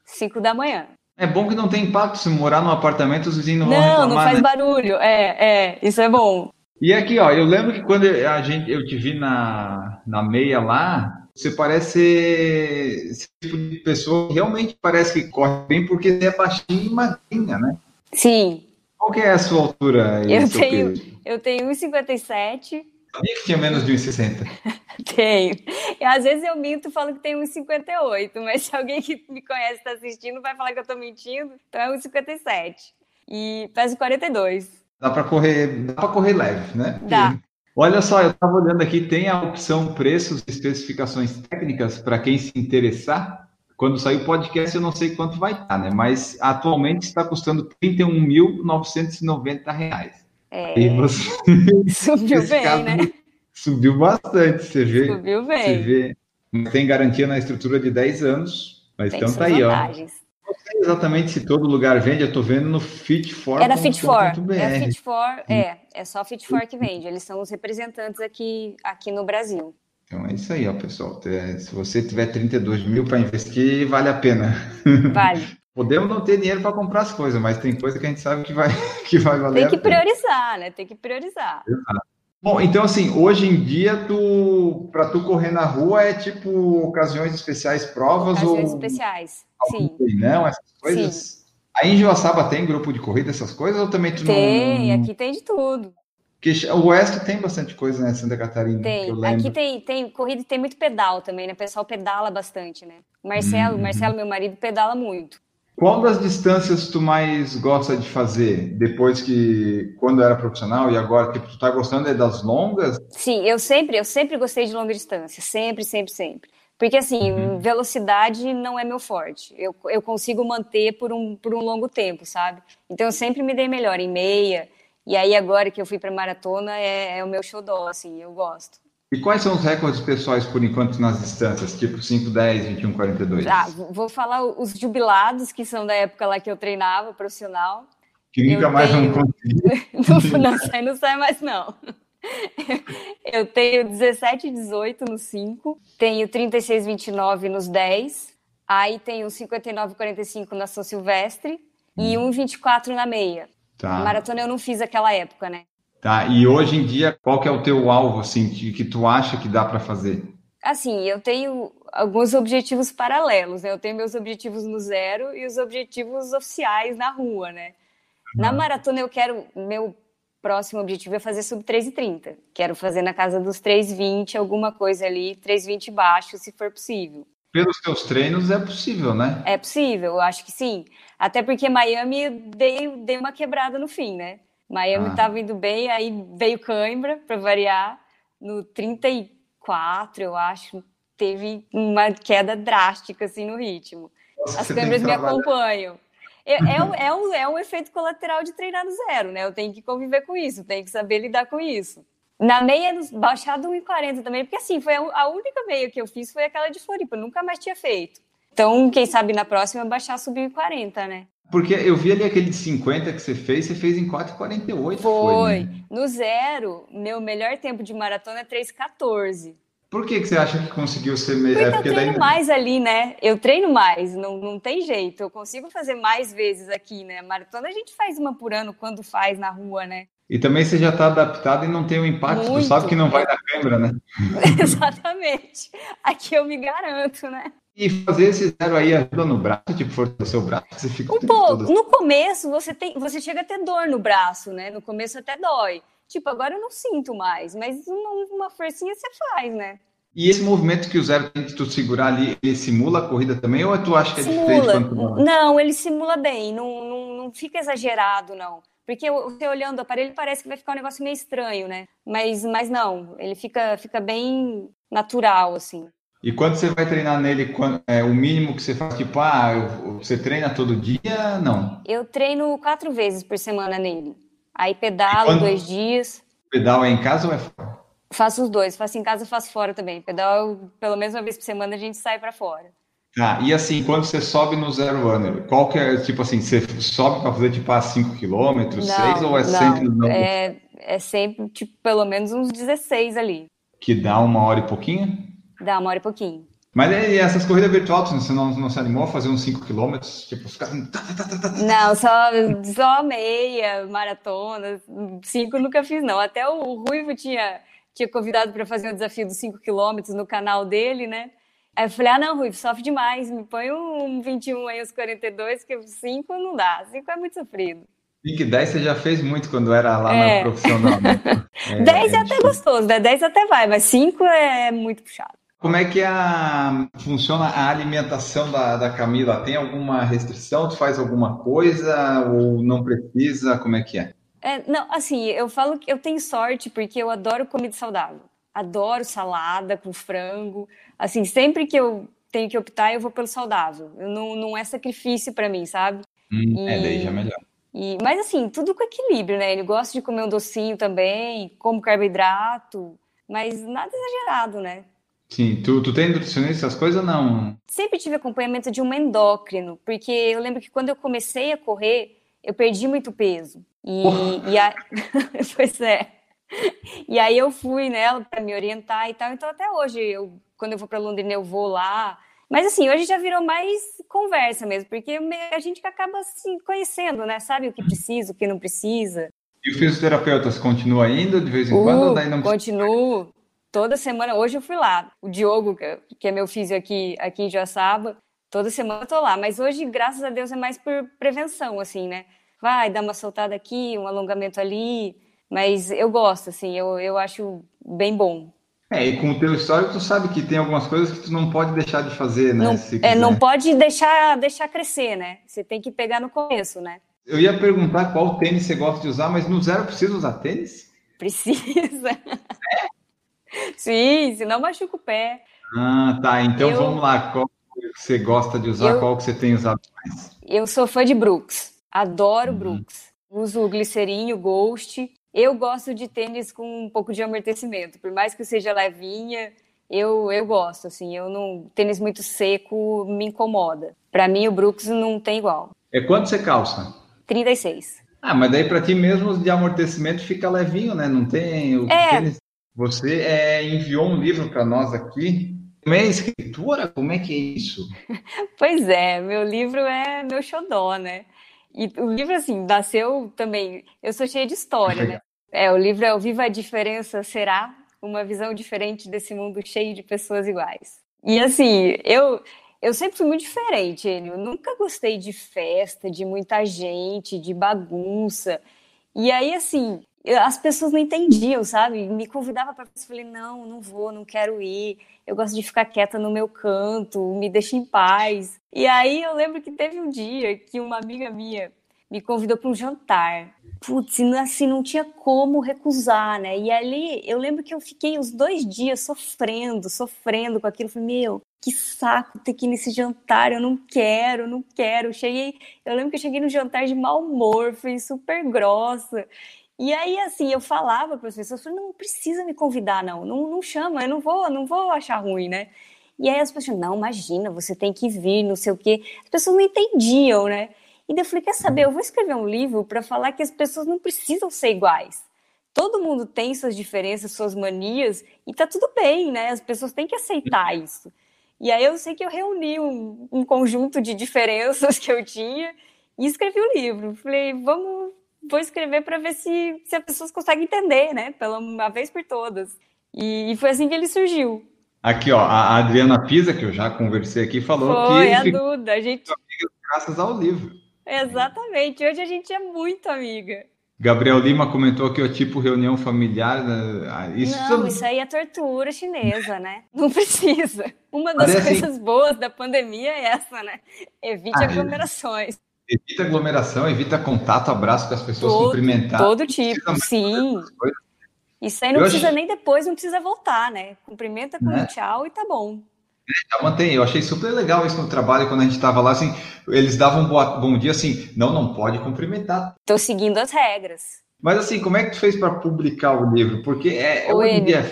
5 da manhã. É bom que não tem impacto se morar num apartamento, os vizinhos não, não vão reclamar, Não, não faz né? barulho. É, é, isso é bom. E aqui, ó, eu lembro que quando a gente, eu te vi na, na meia lá, você parece esse tipo de pessoa que realmente parece que corre bem porque você é baixinho e magrinha, né? Sim. Qual que é a sua altura? Eu tenho, eu tenho 1,57 Sabia que tinha menos de 1,60. Tenho. E às vezes eu minto e falo que tenho 1,58, mas se alguém que me conhece está assistindo vai falar que eu estou mentindo, então é 1,57. E peso 42. Dá para correr, dá para correr leve, né? Dá. Olha só, eu estava olhando aqui, tem a opção preços e especificações técnicas para quem se interessar. Quando sair o podcast, eu não sei quanto vai estar, né? Mas atualmente está custando R$ 31.990. É, e você... Subiu bem, caso, né? Subiu bastante, você vê. Subiu bem. Você vê. Tem garantia na estrutura de 10 anos, mas tem então tá aí, vantagens. ó. Sei exatamente se todo lugar vende, eu tô vendo no Fit for. É da Fit for. É Fit for, é. É só Fit for que vende. Eles são os representantes aqui, aqui no Brasil. Então é isso aí, ó, pessoal. Se você tiver 32 mil para investir, vale a pena. Vale. Podemos não ter dinheiro para comprar as coisas, mas tem coisa que a gente sabe que vai, que vai valer. Tem que priorizar, né? Tem que priorizar. Exato. Bom, então assim, hoje em dia, tu, para tu correr na rua é tipo ocasiões especiais, provas ocasiões ou especiais, sim. Não, essas coisas. Sim. Aí em Joaçaba tem grupo de corrida, essas coisas ou também tu tem, não? aqui tem de tudo. Porque o Oeste tem bastante coisa, né? Santa Catarina. Tem. Aqui tem, tem corrida e tem muito pedal também, né? O pessoal pedala bastante, né? Marcelo, uhum. Marcelo, meu marido, pedala muito. Qual das distâncias tu mais gosta de fazer depois que quando era profissional e agora que tipo, tu tá gostando é das longas? Sim, eu sempre, eu sempre gostei de longa distância, sempre, sempre, sempre. Porque assim, uhum. velocidade não é meu forte. Eu, eu consigo manter por um, por um longo tempo, sabe? Então eu sempre me dei melhor em meia. E aí agora que eu fui para maratona é, é o meu xodó, assim, eu gosto. E quais são os recordes pessoais por enquanto nas distâncias, tipo 5, 10, 21, 42? Ah, vou falar os jubilados, que são da época lá que eu treinava, profissional. Que nunca mais tenho... vão conseguir. não, sai, não sai mais, não. Eu tenho 17 18 no 5, tenho 36 29 nos 10, aí tenho 59 45 na São Silvestre hum. e 1 24 na meia. Tá. Maratona eu não fiz aquela época, né? Tá? E hoje em dia, qual que é o teu alvo, assim, que tu acha que dá para fazer? Assim, eu tenho alguns objetivos paralelos, né? Eu tenho meus objetivos no zero e os objetivos oficiais na rua, né? Na maratona eu quero, meu próximo objetivo é fazer sub 3,30. Quero fazer na casa dos 3,20, alguma coisa ali, 3,20 baixo, se for possível. Pelos teus treinos é possível, né? É possível, eu acho que sim. Até porque Miami dei, dei uma quebrada no fim, né? Miami estava ah. indo bem, aí veio cãibra, para variar, no 34, eu acho, teve uma queda drástica assim no ritmo. As câmeras me acompanham. É, é, um, é, um, é um efeito colateral de treinar no zero, né? Eu tenho que conviver com isso, tenho que saber lidar com isso. Na meia, baixado 1,40 também, porque assim, foi a, única meia que eu fiz foi aquela de Floripa, nunca mais tinha feito. Então, quem sabe na próxima baixar subir 40, né? Porque eu vi ali aquele de 50 que você fez, você fez em 4,48. Foi. foi né? No zero, meu melhor tempo de maratona é 3,14. Por que, que você acha que conseguiu ser melhor? Porque, é eu treino daí... mais ali, né? Eu treino mais, não, não tem jeito. Eu consigo fazer mais vezes aqui, né? Maratona a gente faz uma por ano quando faz na rua, né? E também você já está adaptado e não tem o impacto, Muito. tu sabe que não vai na câmera, né? Exatamente. Aqui eu me garanto, né? E fazer esse zero aí ajuda no braço, tipo, fortalecer o braço, você fica um pouco. Todo... No começo, você tem, você chega a ter dor no braço, né? No começo até dói. Tipo, agora eu não sinto mais, mas uma, uma forcinha você faz, né? E esse movimento que o zero tem que tu segurar ali, ele simula a corrida também, ou tu acha que é simula. diferente quando tu Não, ele simula bem, não, não, não fica exagerado, não. Porque você olhando o aparelho parece que vai ficar um negócio meio estranho, né? Mas, mas não, ele fica, fica bem natural, assim. E quando você vai treinar nele, é, o mínimo que você faz, tipo, ah, você treina todo dia? Não. Eu treino quatro vezes por semana nele. Aí pedalo quando... dois dias. Pedal é em casa ou é fora? Faço os dois, faço em casa e faço fora também. Pedal, pelo menos uma vez por semana, a gente sai para fora. Ah, e assim, quando você sobe no zero runner, qual que é, tipo assim, você sobe para fazer tipo a 5 km, 6 ou é não, sempre no... é, é sempre, tipo, pelo menos uns 16 ali. Que dá uma hora e pouquinho? Dá uma hora e pouquinho. Mas e essas corridas virtuais, você não, não se animou a fazer uns 5 km? Tipo, ficar assim... Não, só, só meia, maratona. 5 nunca fiz, não. Até o Ruivo tinha, tinha convidado para fazer o desafio dos 5 km no canal dele, né? Aí eu falei, ah, não, Ruivo, sofre demais. Me põe um 21 aí, os 42, que 5 não dá. 5 é muito sofrido. 5 e 10 você já fez muito quando era lá é. na profissional. Né? É, 10 é, é até gostoso, né? 10 até vai, mas 5 é muito puxado. Como é que a, funciona a alimentação da, da Camila? Tem alguma restrição? Tu faz alguma coisa ou não precisa? Como é que é? é? Não, assim, eu falo que eu tenho sorte porque eu adoro comida saudável. Adoro salada com frango. Assim, sempre que eu tenho que optar, eu vou pelo saudável. Eu não, não é sacrifício para mim, sabe? Hum, e... É, daí já é melhor. E, mas assim, tudo com equilíbrio, né? Ele gosta de comer um docinho também, como carboidrato, mas nada exagerado, né? Sim, tu, tu tem nutricionista, essas coisas não? Sempre tive acompanhamento de um endócrino, porque eu lembro que quando eu comecei a correr, eu perdi muito peso. E, e a... pois é. E aí eu fui nela para me orientar e tal. Então até hoje, eu, quando eu vou para Londrina, eu vou lá, mas assim, hoje já virou mais conversa mesmo, porque a gente acaba se conhecendo, né? Sabe o que precisa, o que não precisa. E o fisioterapeuta continua indo de vez em uh, quando? Daí não continuo. Toda semana, hoje eu fui lá. O Diogo, que é meu físico aqui, aqui em Joaçaba, toda semana eu tô lá. Mas hoje, graças a Deus, é mais por prevenção, assim, né? Vai, dá uma soltada aqui, um alongamento ali. Mas eu gosto, assim, eu, eu acho bem bom. É, e com o teu histórico, tu sabe que tem algumas coisas que tu não pode deixar de fazer, né? Não, é, não pode deixar, deixar crescer, né? Você tem que pegar no começo, né? Eu ia perguntar qual tênis você gosta de usar, mas no zero precisa usar tênis? Precisa. É? Sim, senão machuca o pé. Ah, tá. Então eu... vamos lá. Qual você gosta de usar? Eu... Qual que você tem usado mais? Eu sou fã de Brooks. Adoro uhum. Brooks. Uso o glicerinho, Ghost. Eu gosto de tênis com um pouco de amortecimento, por mais que seja levinha, eu, eu gosto, assim, eu não tênis muito seco me incomoda. Para mim o Brooks não tem igual. É quanto você calça? 36. Ah, mas daí para ti mesmo de amortecimento fica levinho, né? Não tem o é. tênis. Você é, enviou um livro para nós aqui. Como é escritora? Como é que é isso? pois é, meu livro é meu xodó, né? E o livro, assim, nasceu também. Eu sou cheia de história, né? É, o livro é O Viva a Diferença Será? Uma visão diferente desse mundo cheio de pessoas iguais. E assim, eu, eu sempre fui muito diferente. Eu nunca gostei de festa, de muita gente, de bagunça. E aí, assim, as pessoas não entendiam, sabe? Me convidava para eu falei, não, não vou, não quero ir. Eu gosto de ficar quieta no meu canto, me deixa em paz. E aí eu lembro que teve um dia que uma amiga minha me convidou para um jantar. Putz, assim, não tinha como recusar, né? E ali eu lembro que eu fiquei os dois dias sofrendo, sofrendo com aquilo. Falei, meu, que saco ter que ir nesse jantar, eu não quero, não quero. Cheguei, eu lembro que eu cheguei no jantar de mau humor, fui super grossa. E aí, assim, eu falava para as pessoas, falei, não precisa me convidar, não, não, não chama, eu não vou, não vou achar ruim, né? E aí as pessoas, não, imagina, você tem que vir, não sei o quê. As pessoas não entendiam, né? E daí eu falei, quer saber, eu vou escrever um livro para falar que as pessoas não precisam ser iguais. Todo mundo tem suas diferenças, suas manias, e tá tudo bem, né? As pessoas têm que aceitar isso. E aí eu sei que eu reuni um, um conjunto de diferenças que eu tinha e escrevi o um livro. Falei, vamos, vou escrever para ver se, se as pessoas conseguem entender, né? Pela uma vez por todas. E, e foi assim que ele surgiu. Aqui, ó, a Adriana Pisa, que eu já conversei aqui, falou foi, que. A Duda. A gente... Graças ao livro. Exatamente. Hoje a gente é muito amiga. Gabriel Lima comentou que é tipo reunião familiar. Né? Isso não, isso aí é tortura chinesa, né? Não precisa. Uma das Parece... Coisas boas da pandemia é essa, né? Evite ah, é. aglomerações. Evita aglomeração, evita contato, abraço com as pessoas, todo, cumprimentar. Todo tipo, sim. Isso aí não eu precisa nem depois, não precisa voltar, né? Cumprimenta com né? um tchau e tá bom. Já mantém. Eu achei super legal isso no trabalho, quando a gente estava lá, assim, eles davam um boa, bom dia, assim, não, não pode cumprimentar. Estou seguindo as regras. Mas assim, como é que tu fez para publicar o livro? Porque é, é hoje dia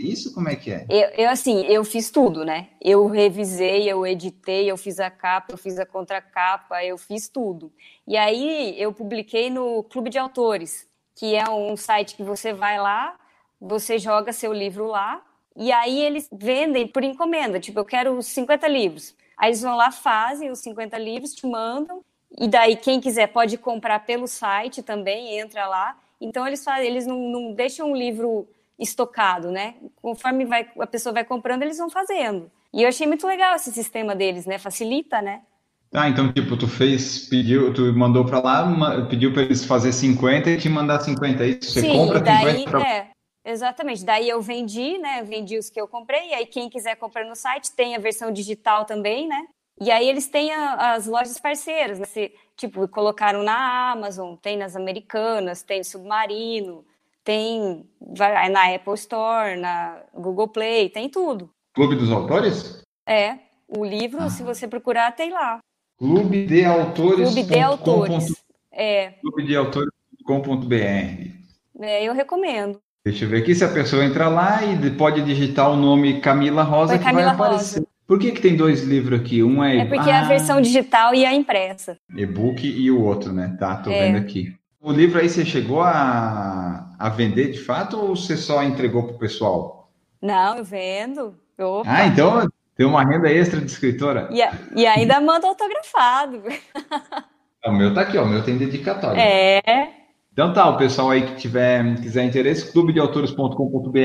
isso como é que é? Eu, eu, assim, eu fiz tudo, né? Eu revisei, eu editei, eu fiz a capa, eu fiz a contracapa, eu fiz tudo. E aí eu publiquei no Clube de Autores, que é um site que você vai lá, você joga seu livro lá e aí eles vendem por encomenda, tipo, eu quero 50 livros. Aí eles vão lá, fazem os 50 livros, te mandam, e daí quem quiser pode comprar pelo site também, entra lá. Então eles fazem, eles não, não deixam um livro estocado, né? Conforme vai, a pessoa vai comprando, eles vão fazendo. E eu achei muito legal esse sistema deles, né? Facilita, né? Ah, então, tipo, tu fez, pediu, tu mandou para lá, pediu para eles fazer 50 e te mandar 50, é isso? Você Sim, compra daí, 50 pra... é, Exatamente. Daí eu vendi, né? Vendi os que eu comprei. E aí quem quiser comprar no site tem a versão digital também, né? E aí eles têm a, as lojas parceiras, né? Se, tipo, colocaram na Amazon, tem nas Americanas, tem Submarino, tem na Apple Store, na Google Play, tem tudo. Clube dos Autores? É. O livro, ah. se você procurar, tem lá. Clube de Autores. Clube de Autores. É. Clube de Autores.com.br. É, eu recomendo. Deixa eu ver aqui se a pessoa entra lá e pode digitar o nome Camila Rosa Foi que Camila vai aparecer. Rosa. Por que, que tem dois livros aqui? Um é. É porque ah, é a versão digital e a impressa. E-book e o outro, né? Tá, tô é. vendo aqui. O livro aí você chegou a, a vender de fato ou você só entregou pro pessoal? Não, eu vendo. Opa. Ah, então tem uma renda extra de escritora. E, e ainda manda autografado. o meu tá aqui, ó. O meu tem dedicatório. É. Então tá, o pessoal aí que tiver, quiser interesse, clubedeautores.com.br,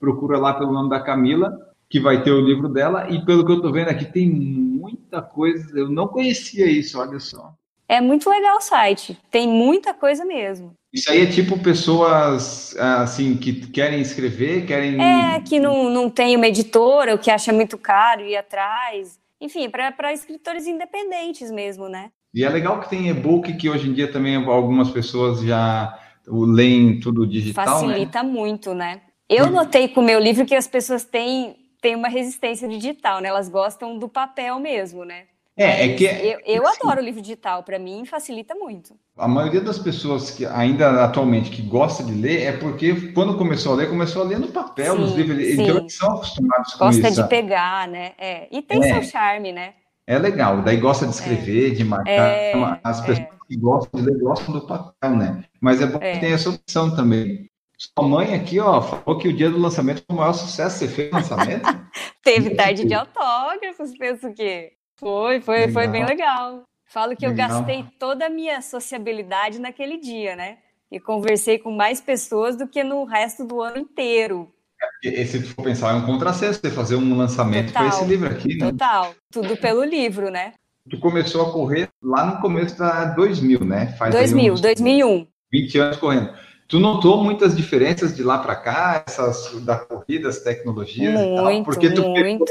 procura lá pelo nome da Camila, que vai ter o livro dela, e pelo que eu tô vendo aqui, tem muita coisa, eu não conhecia isso, olha só. É muito legal o site, tem muita coisa mesmo. Isso aí é tipo pessoas assim que querem escrever, querem. É, que não, não tem uma editora, ou que acha muito caro ir atrás. Enfim, para escritores independentes mesmo, né? E é legal que tem e-book, que hoje em dia também algumas pessoas já leem tudo digital. Né? Facilita né? muito, né? Eu notei com o meu livro que as pessoas têm, têm uma resistência digital, né? Elas gostam do papel mesmo, né? É, é que. Eu, eu assim, adoro o livro digital, para mim facilita muito. A maioria das pessoas que ainda atualmente que gosta de ler é porque quando começou a ler, começou a ler no papel, sim, nos livros. Sim. Então eles são acostumados com Gosta isso. Gosta de pegar, né? É. E tem é. seu charme, né? é legal. Daí gosta de escrever, é. de marcar. É, As pessoas é. que gostam de ler gostam do papel, né? Mas é bom que é. tenha essa opção também. Sua mãe aqui, ó, falou que o dia do lançamento foi o maior sucesso. Você fez o lançamento? Teve tarde de autógrafos, penso que. Foi, foi, foi bem legal. Falo que legal. eu gastei toda a minha sociabilidade naquele dia, né? E conversei com mais pessoas do que no resto do ano inteiro. E, se tu for pensar, é um contrassenso você fazer um lançamento com esse livro aqui, né? Total. Tudo pelo livro, né? Tu começou a correr lá no começo da 2000, né? Faz 2000, uns 2001. 20 anos correndo. Tu notou muitas diferenças de lá para cá, essas da corrida, as tecnologias muito, e tal? Porque tu muito.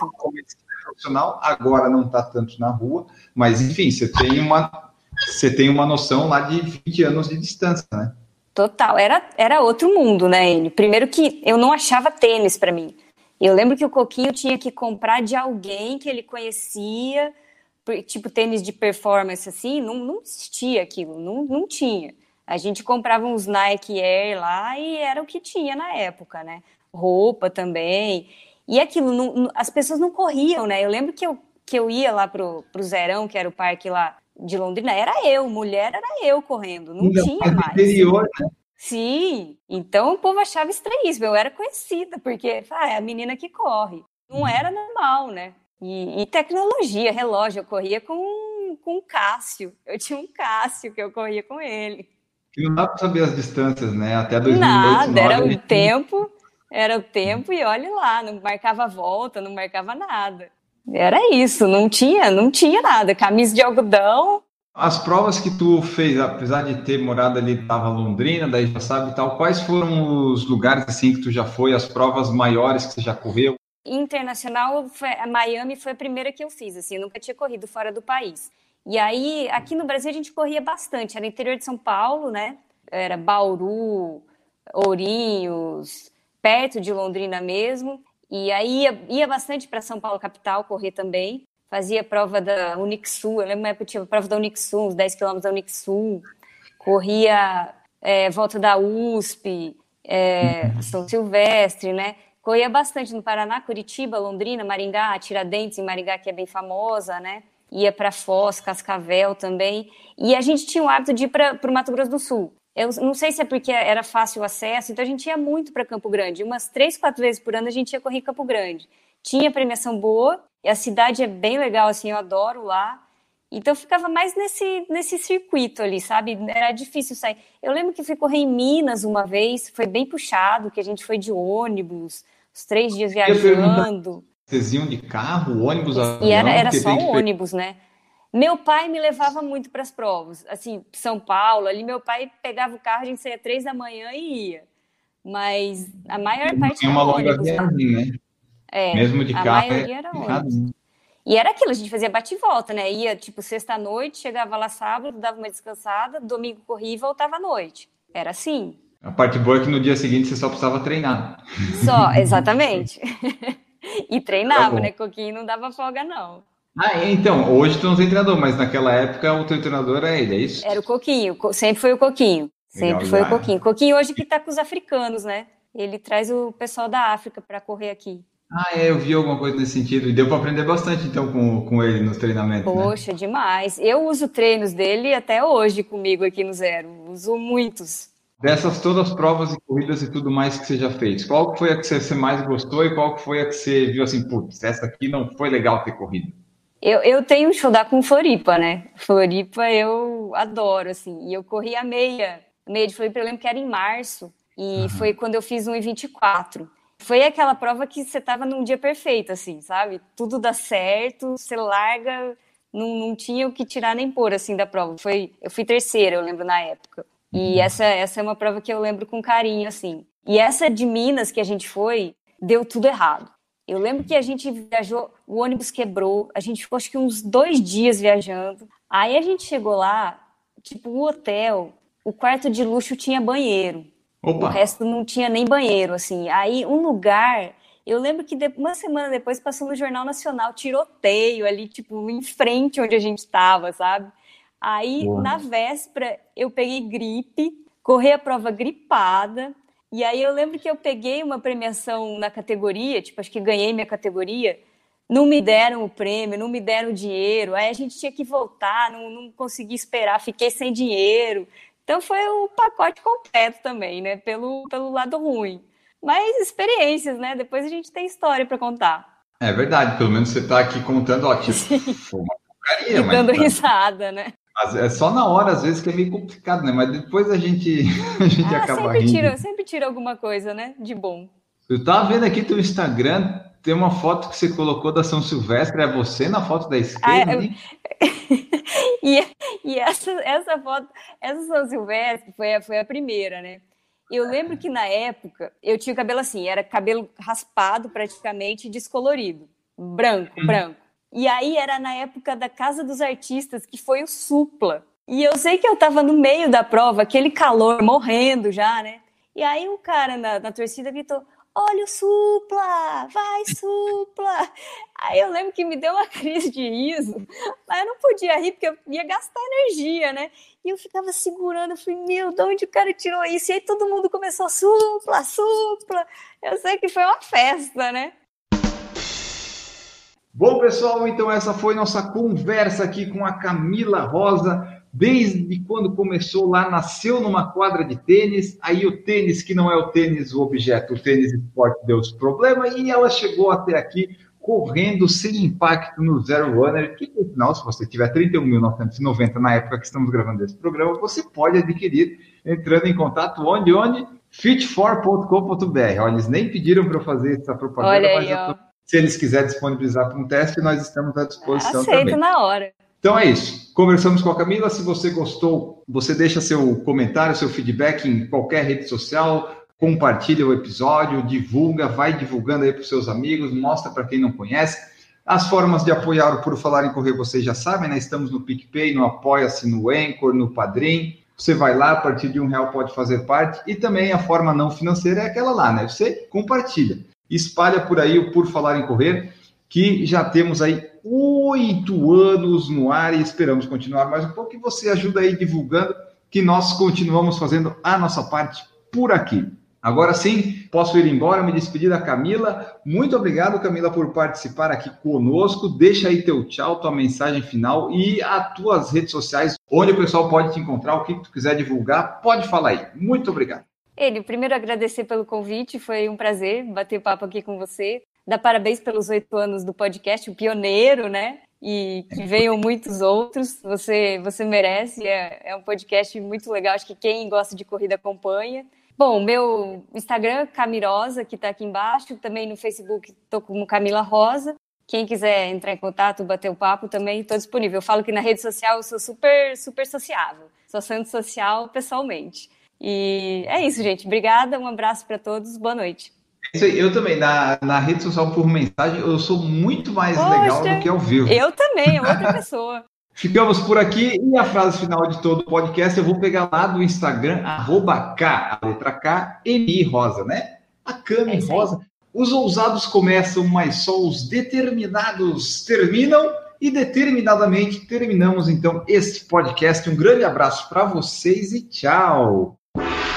Profissional, agora não está tanto na rua, mas enfim, você tem uma você tem uma noção lá de 20 anos de distância, né? Total, era, era outro mundo, né, Enio? Primeiro que eu não achava tênis para mim. Eu lembro que o Coquinho tinha que comprar de alguém que ele conhecia, tipo tênis de performance assim, não, não existia aquilo, não, não tinha. A gente comprava uns Nike Air lá e era o que tinha na época, né? Roupa também. E aquilo, não, as pessoas não corriam, né? Eu lembro que eu, que eu ia lá pro, pro Zerão, que era o parque lá de Londrina, era eu, mulher era eu correndo, não Ainda tinha mais. Interior, né? Sim, então o povo achava estranhíssimo. Eu era conhecida, porque ah, é a menina que corre. Não era normal, né? E, e tecnologia, relógio, eu corria com, com um Cássio. Eu tinha um Cássio que eu corria com ele. E não dá para saber as distâncias, né? Até 2008. Nada, era o tempo, era o tempo e olhe lá, não marcava volta, não marcava nada. Era isso, não tinha, não tinha nada. Camisa de algodão, as provas que tu fez, apesar de ter morado ali, estava Londrina, daí já sabe e tal, quais foram os lugares assim que tu já foi, as provas maiores que você já correu? Internacional, foi, a Miami foi a primeira que eu fiz, assim, eu nunca tinha corrido fora do país. E aí, aqui no Brasil a gente corria bastante, era interior de São Paulo, né? Era Bauru, Ourinhos, perto de Londrina mesmo. E aí ia, ia bastante para São Paulo capital correr também fazia prova da Unixul, eu lembro uma época tinha prova da Unixul, uns 10 quilômetros da Unixul, corria é, volta da USP, é, São Silvestre, né? Corria bastante no Paraná, Curitiba, Londrina, Maringá, Tiradentes, em Maringá, que é bem famosa, né? Ia para Foz, Cascavel também. E a gente tinha o hábito de ir para o Mato Grosso do Sul. Eu não sei se é porque era fácil o acesso, então a gente ia muito para Campo Grande. Umas três, quatro vezes por ano a gente ia correr em Campo Grande. Tinha premiação boa e a cidade é bem legal, assim, eu adoro lá. Então eu ficava mais nesse, nesse circuito ali, sabe? Era difícil sair. Eu lembro que fui correr em Minas uma vez, foi bem puxado, que a gente foi de ônibus, os três dias viajando. Vocês iam de carro, ônibus, avião? E era, era só ônibus, né? Meu pai me levava muito para as provas, assim, São Paulo, ali meu pai pegava o carro, a gente saía três da manhã e ia. Mas a maior parte era uma longa viagem, né? É, Mesmo de carro. A maioria é era ônibus. E era aquilo, a gente fazia bate e volta, né? Ia tipo sexta-noite, chegava lá sábado, dava uma descansada, domingo corria e voltava à noite. Era assim. A parte boa é que no dia seguinte você só precisava treinar. Só, exatamente. e treinava, tá né? Coquinho não dava folga, não. Ah, então, hoje tu não tem treinador, mas naquela época o teu treinador era ele, é isso? Era o Coquinho, sempre foi o Coquinho. Sempre Legal, foi o Coquinho. Coquinho hoje que tá com os africanos, né? Ele traz o pessoal da África para correr aqui. Ah, é, eu vi alguma coisa nesse sentido. E deu para aprender bastante, então, com, com ele nos treinamentos. Né? Poxa, né? demais. Eu uso treinos dele até hoje comigo aqui no Zero. Uso muitos. Dessas todas as provas e corridas e tudo mais que você já fez, qual foi a que você mais gostou e qual foi a que você viu assim, putz, essa aqui não foi legal ter corrido? Eu, eu tenho um dar com Floripa, né? Floripa eu adoro, assim. E eu corri a meia. Meia de Floripa, eu lembro que era em março. E uhum. foi quando eu fiz um em 24 foi aquela prova que você tava num dia perfeito, assim, sabe? Tudo dá certo, você larga, não, não tinha o que tirar nem pôr, assim, da prova. Foi, eu fui terceira, eu lembro, na época. E uhum. essa, essa é uma prova que eu lembro com carinho, assim. E essa de Minas que a gente foi, deu tudo errado. Eu lembro que a gente viajou, o ônibus quebrou, a gente ficou acho que uns dois dias viajando. Aí a gente chegou lá, tipo, o hotel, o quarto de luxo tinha banheiro. Opa. O resto não tinha nem banheiro, assim. Aí, um lugar. Eu lembro que uma semana depois passou no Jornal Nacional tiroteio ali, tipo, em frente onde a gente estava, sabe? Aí, na véspera, eu peguei gripe, corri a prova gripada. E aí, eu lembro que eu peguei uma premiação na categoria, tipo, acho que ganhei minha categoria. Não me deram o prêmio, não me deram o dinheiro. Aí a gente tinha que voltar, não, não consegui esperar, fiquei sem dinheiro. Então foi o pacote completo também, né? Pelo, pelo lado ruim. Mas experiências, né? Depois a gente tem história para contar. É verdade, pelo menos você está aqui contando, ó, tipo, foi uma porcaria, mas. Dando tá... risada, né? É só na hora, às vezes, que é meio complicado, né? Mas depois a gente, a gente ah, acaba sempre rindo. Tira, sempre tira alguma coisa, né? De bom. Eu tava vendo aqui teu Instagram, tem uma foto que você colocou da São Silvestre, é você na foto da esquerda? Ah, eu... e, e essa, essa foto, essa São Silvestre foi a, foi a primeira, né? Eu lembro que na época eu tinha o cabelo assim, era cabelo raspado praticamente, descolorido, branco, hum. branco. E aí era na época da Casa dos Artistas, que foi o Supla. E eu sei que eu tava no meio da prova, aquele calor, morrendo já, né? E aí o cara na, na torcida gritou: olha o supla, vai supla. Aí eu lembro que me deu uma crise de riso, mas eu não podia rir porque eu ia gastar energia, né? E eu ficava segurando, eu falei, meu, de onde o cara tirou isso? E aí todo mundo começou, supla, supla. Eu sei que foi uma festa, né? Bom, pessoal, então essa foi nossa conversa aqui com a Camila Rosa, desde quando começou lá, nasceu numa quadra de tênis, aí o tênis, que não é o tênis o objeto, o tênis esporte deu os problemas, e ela chegou até aqui correndo sem impacto no Zero Runner, que por final, se você tiver 31.990 na época que estamos gravando esse programa, você pode adquirir entrando em contato onde? Onde? fit4.com.br. Olha, eles nem pediram para eu fazer essa propaganda, Olha aí, mas tô... se eles quiserem disponibilizar para um teste, nós estamos à disposição Aceito também. na hora. Então é isso. Conversamos com a Camila. Se você gostou, você deixa seu comentário, seu feedback em qualquer rede social, compartilha o episódio, divulga, vai divulgando aí para os seus amigos, mostra para quem não conhece. As formas de apoiar o Por Falar em Correr, vocês já sabem, né? Estamos no PicPay, no Apoia-se, no Anchor, no Padrim. Você vai lá, a partir de um real pode fazer parte. E também a forma não financeira é aquela lá, né? Você compartilha. Espalha por aí o Por Falar em Correr, que já temos aí oito anos no ar e esperamos continuar mais um pouco. E você ajuda aí divulgando que nós continuamos fazendo a nossa parte por aqui. Agora sim, posso ir embora, me despedir da Camila. Muito obrigado, Camila, por participar aqui conosco. Deixa aí teu tchau, tua mensagem final e as tuas redes sociais, onde o pessoal pode te encontrar, o que tu quiser divulgar, pode falar aí. Muito obrigado. Ele, primeiro agradecer pelo convite, foi um prazer bater papo aqui com você dar parabéns pelos oito anos do podcast, o pioneiro, né? E que venham muitos outros. Você, você merece. É, é um podcast muito legal. Acho que quem gosta de corrida acompanha. Bom, meu Instagram, Camirosa, que está aqui embaixo. Também no Facebook estou como Camila Rosa. Quem quiser entrar em contato, bater o papo, também estou disponível. Eu falo que na rede social eu sou super, super sociável. Sou santo social pessoalmente. E é isso, gente. Obrigada, um abraço para todos. Boa noite. Eu também, na, na rede social por mensagem, eu sou muito mais Poxa, legal do que ao vivo. Eu também, outra pessoa. Ficamos por aqui e a frase final de todo o podcast eu vou pegar lá do Instagram, arroba K, a letra K, M Rosa, né? A Cami é Rosa. Os ousados começam, mas só os determinados terminam. E determinadamente terminamos então este podcast. Um grande abraço para vocês e tchau! you